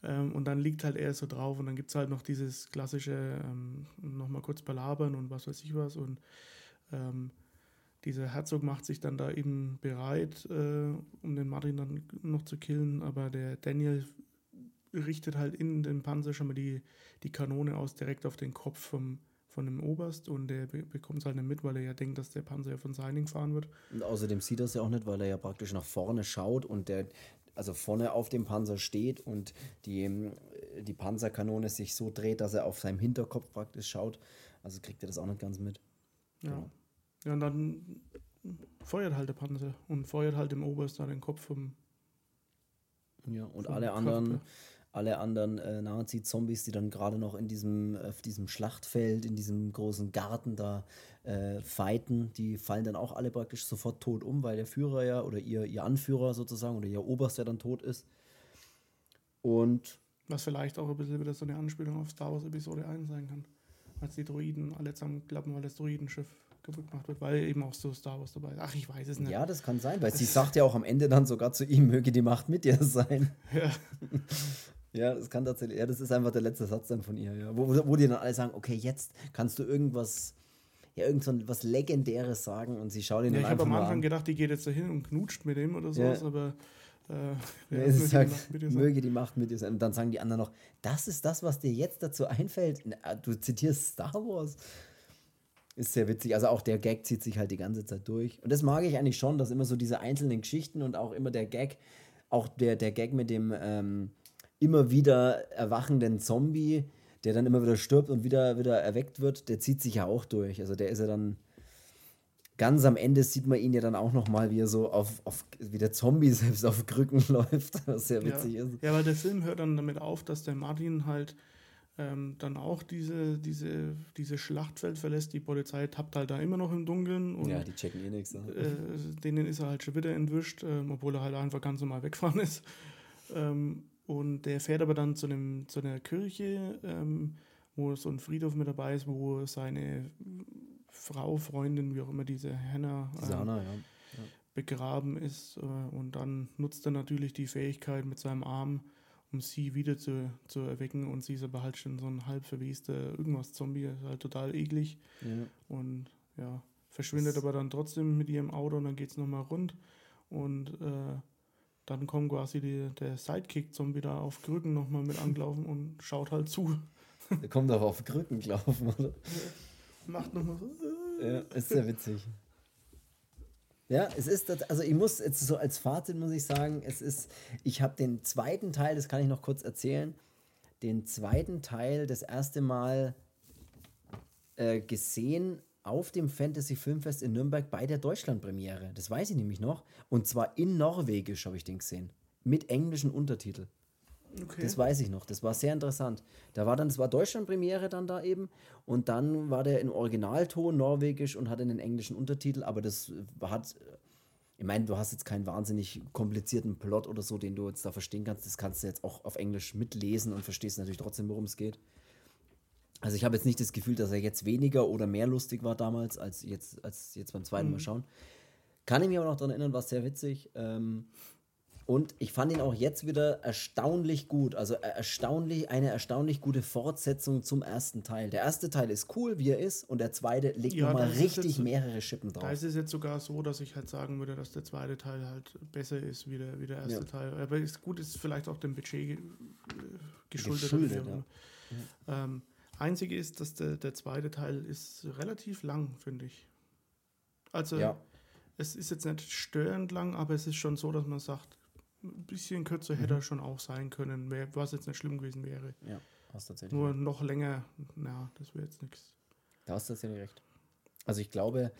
ähm, und dann liegt halt er so drauf und dann gibt es halt noch dieses klassische ähm, nochmal kurz belabern und was weiß ich was. Und ähm, dieser Herzog macht sich dann da eben bereit, äh, um den Martin dann noch zu killen, aber der Daniel richtet halt in den Panzer schon mal die, die Kanone aus direkt auf den Kopf vom, von dem Oberst und der bekommt es halt nicht mit, weil er ja denkt, dass der Panzer ja von Seining fahren wird. Und außerdem sieht er es ja auch nicht, weil er ja praktisch nach vorne schaut und der, also vorne auf dem Panzer steht und die, die Panzerkanone sich so dreht, dass er auf seinem Hinterkopf praktisch schaut. Also kriegt er das auch nicht ganz mit. Ja. Genau. Ja, und dann feuert halt der Panzer und feuert halt dem Oberst da den Kopf vom. Ja, und alle anderen. Kopf, alle anderen äh, Nazi-Zombies, die dann gerade noch in diesem, auf diesem Schlachtfeld, in diesem großen Garten da äh, fighten, die fallen dann auch alle praktisch sofort tot um, weil der Führer ja oder ihr, ihr Anführer sozusagen oder ihr Oberst ja dann tot ist. Und. Was vielleicht auch ein bisschen wieder so eine Anspielung auf Star Wars Episode 1 sein kann. Als die Droiden alle zusammenklappen, weil das Droidenschiff kaputt gemacht wird, weil eben auch so Star Wars dabei ist. Ach, ich weiß es nicht. Ja, das kann sein, weil sie sagt ja auch am Ende dann sogar zu ihm, möge die Macht mit dir sein. Ja. Ja, das kann tatsächlich, ja, das ist einfach der letzte Satz dann von ihr, ja. Wo, wo die dann alle sagen, okay, jetzt kannst du irgendwas, ja, irgend so was Legendäres sagen und sie schauen ihn ja, dann einfach Ich habe am Anfang an. gedacht, die geht jetzt da hin und knutscht mit ihm oder sowas, ja. aber äh, ja, ja, sie sagt, die möge die Macht mit dir sein. Und dann sagen die anderen noch, das ist das, was dir jetzt dazu einfällt. Na, du zitierst Star Wars. Ist sehr witzig. Also auch der Gag zieht sich halt die ganze Zeit durch. Und das mag ich eigentlich schon, dass immer so diese einzelnen Geschichten und auch immer der Gag, auch der, der Gag mit dem ähm, immer wieder erwachenden Zombie, der dann immer wieder stirbt und wieder, wieder erweckt wird, der zieht sich ja auch durch. Also der ist ja dann ganz am Ende sieht man ihn ja dann auch noch mal, wie er so auf, auf wie der Zombie selbst auf Krücken läuft, was sehr witzig ja. ist. Ja, weil der Film hört dann damit auf, dass der Martin halt ähm, dann auch diese, diese, diese Schlachtfeld verlässt. Die Polizei tappt halt da immer noch im Dunkeln. Und, ja, die checken eh nichts. Ne? Äh, denen ist er halt schon wieder entwischt, ähm, obwohl er halt einfach ganz normal weggefahren ist. Ähm, und der fährt aber dann zu, einem, zu einer Kirche, ähm, wo so ein Friedhof mit dabei ist, wo seine Frau, Freundin, wie auch immer diese Hannah äh, Sana, ja. ja. begraben ist. Äh, und dann nutzt er natürlich die Fähigkeit mit seinem Arm, um sie wieder zu, zu erwecken. Und sie ist aber halt schon so ein halb verwester Irgendwas-Zombie, halt total eklig. Ja. Und ja, verschwindet aber dann trotzdem mit ihrem Auto und dann geht es nochmal rund. Und äh, dann kommt quasi die, der Sidekick-Zombie da auf Krücken nochmal mit angelaufen und schaut halt zu. Der kommt auch auf Krücken gelaufen, oder? Macht nochmal so. Ja, ist sehr witzig. Ja, es ist, das, also ich muss jetzt so als Fazit muss ich sagen, es ist, ich habe den zweiten Teil, das kann ich noch kurz erzählen, den zweiten Teil das erste Mal äh, gesehen auf dem Fantasy Filmfest in Nürnberg bei der Deutschlandpremiere. Das weiß ich nämlich noch. Und zwar in Norwegisch habe ich den gesehen. Mit englischen Untertitel. Okay. Das weiß ich noch. Das war sehr interessant. Da war dann, das war Deutschlandpremiere dann da eben. Und dann war der in Originalton Norwegisch und hatte einen englischen Untertitel. Aber das hat, ich meine, du hast jetzt keinen wahnsinnig komplizierten Plot oder so, den du jetzt da verstehen kannst. Das kannst du jetzt auch auf Englisch mitlesen und verstehst natürlich trotzdem, worum es geht. Also ich habe jetzt nicht das Gefühl, dass er jetzt weniger oder mehr lustig war damals, als jetzt, als jetzt beim zweiten Mal schauen. Kann ich mich aber noch daran erinnern, war sehr witzig. Ähm, und ich fand ihn auch jetzt wieder erstaunlich gut. Also erstaunlich, eine erstaunlich gute Fortsetzung zum ersten Teil. Der erste Teil ist cool, wie er ist, und der zweite legt Ja, nochmal richtig jetzt- mehrere Schippen Da drauf. ist es jetzt sogar so, dass ich halt sagen würde, dass der zweite Teil halt besser ist wie der, wie der erste Ja. Teil. Aber ist gut, ist vielleicht auch dem Budget ge- äh, geschuldet. Geschuldet, immer. ähm, einzige ist, dass der, der zweite Teil ist relativ lang, finde ich. Also Ja. es ist jetzt nicht störend lang, aber es ist schon so, dass man sagt, ein bisschen kürzer Mhm. hätte er schon auch sein können, was jetzt nicht schlimm gewesen wäre. Ja, hast tatsächlich. Nur noch länger, na, das wäre jetzt nichts. Da hast du tatsächlich recht. Also ich glaube,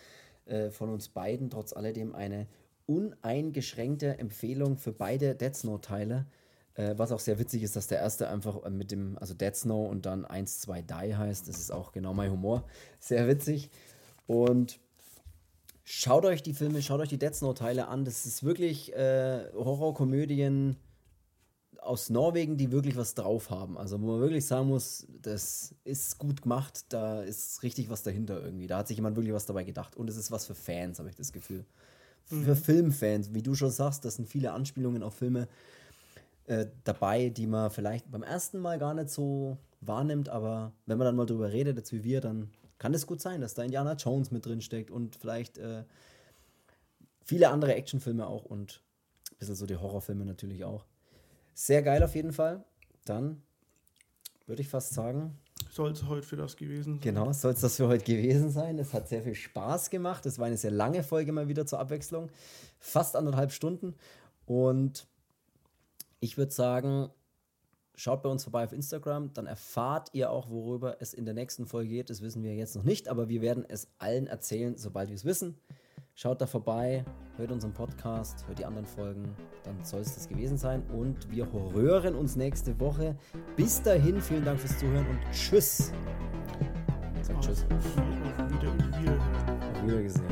äh, von uns beiden trotz alledem eine uneingeschränkte Empfehlung für beide Dead Snow-Teile. Äh, was auch sehr witzig ist, dass der erste einfach äh, mit dem, also Dead Snow und dann 1, 2, Die heißt. Das ist auch genau mein Humor. Sehr witzig. Und schaut euch die Filme, schaut euch die Dead Snow-Teile an. Das ist wirklich äh, Horrorkomödien aus Norwegen, die wirklich was drauf haben. Also wo man wirklich sagen muss, das ist gut gemacht, da ist richtig was dahinter irgendwie. Da hat sich jemand wirklich was dabei gedacht. Und es ist was für Fans, habe ich das Gefühl. Für Filmfans, wie du schon sagst, das sind viele Anspielungen auf Filme äh, dabei, die man vielleicht beim ersten Mal gar nicht so wahrnimmt, aber wenn man dann mal drüber redet, jetzt wie wir, dann kann es gut sein, dass da Indiana Jones mit drin steckt und vielleicht äh, viele andere Actionfilme auch und ein bisschen so die Horrorfilme natürlich auch. Sehr geil auf jeden Fall. Dann würde ich fast sagen, Soll es heute für das gewesen sein? genau, soll es das für heute gewesen sein. Es hat sehr viel Spaß gemacht. Es war eine sehr lange Folge mal wieder zur Abwechslung. Fast anderthalb Stunden. Und ich würde sagen, schaut bei uns vorbei auf Instagram. Dann erfahrt ihr auch, worüber es in der nächsten Folge geht. Das wissen wir jetzt noch nicht, aber wir werden es allen erzählen, sobald wir es wissen. Schaut da vorbei, hört unseren Podcast, hört die anderen Folgen, dann soll es das gewesen sein. Und wir hören uns nächste Woche. Bis dahin, vielen Dank fürs Zuhören und tschüss. Sagt tschüss. Auf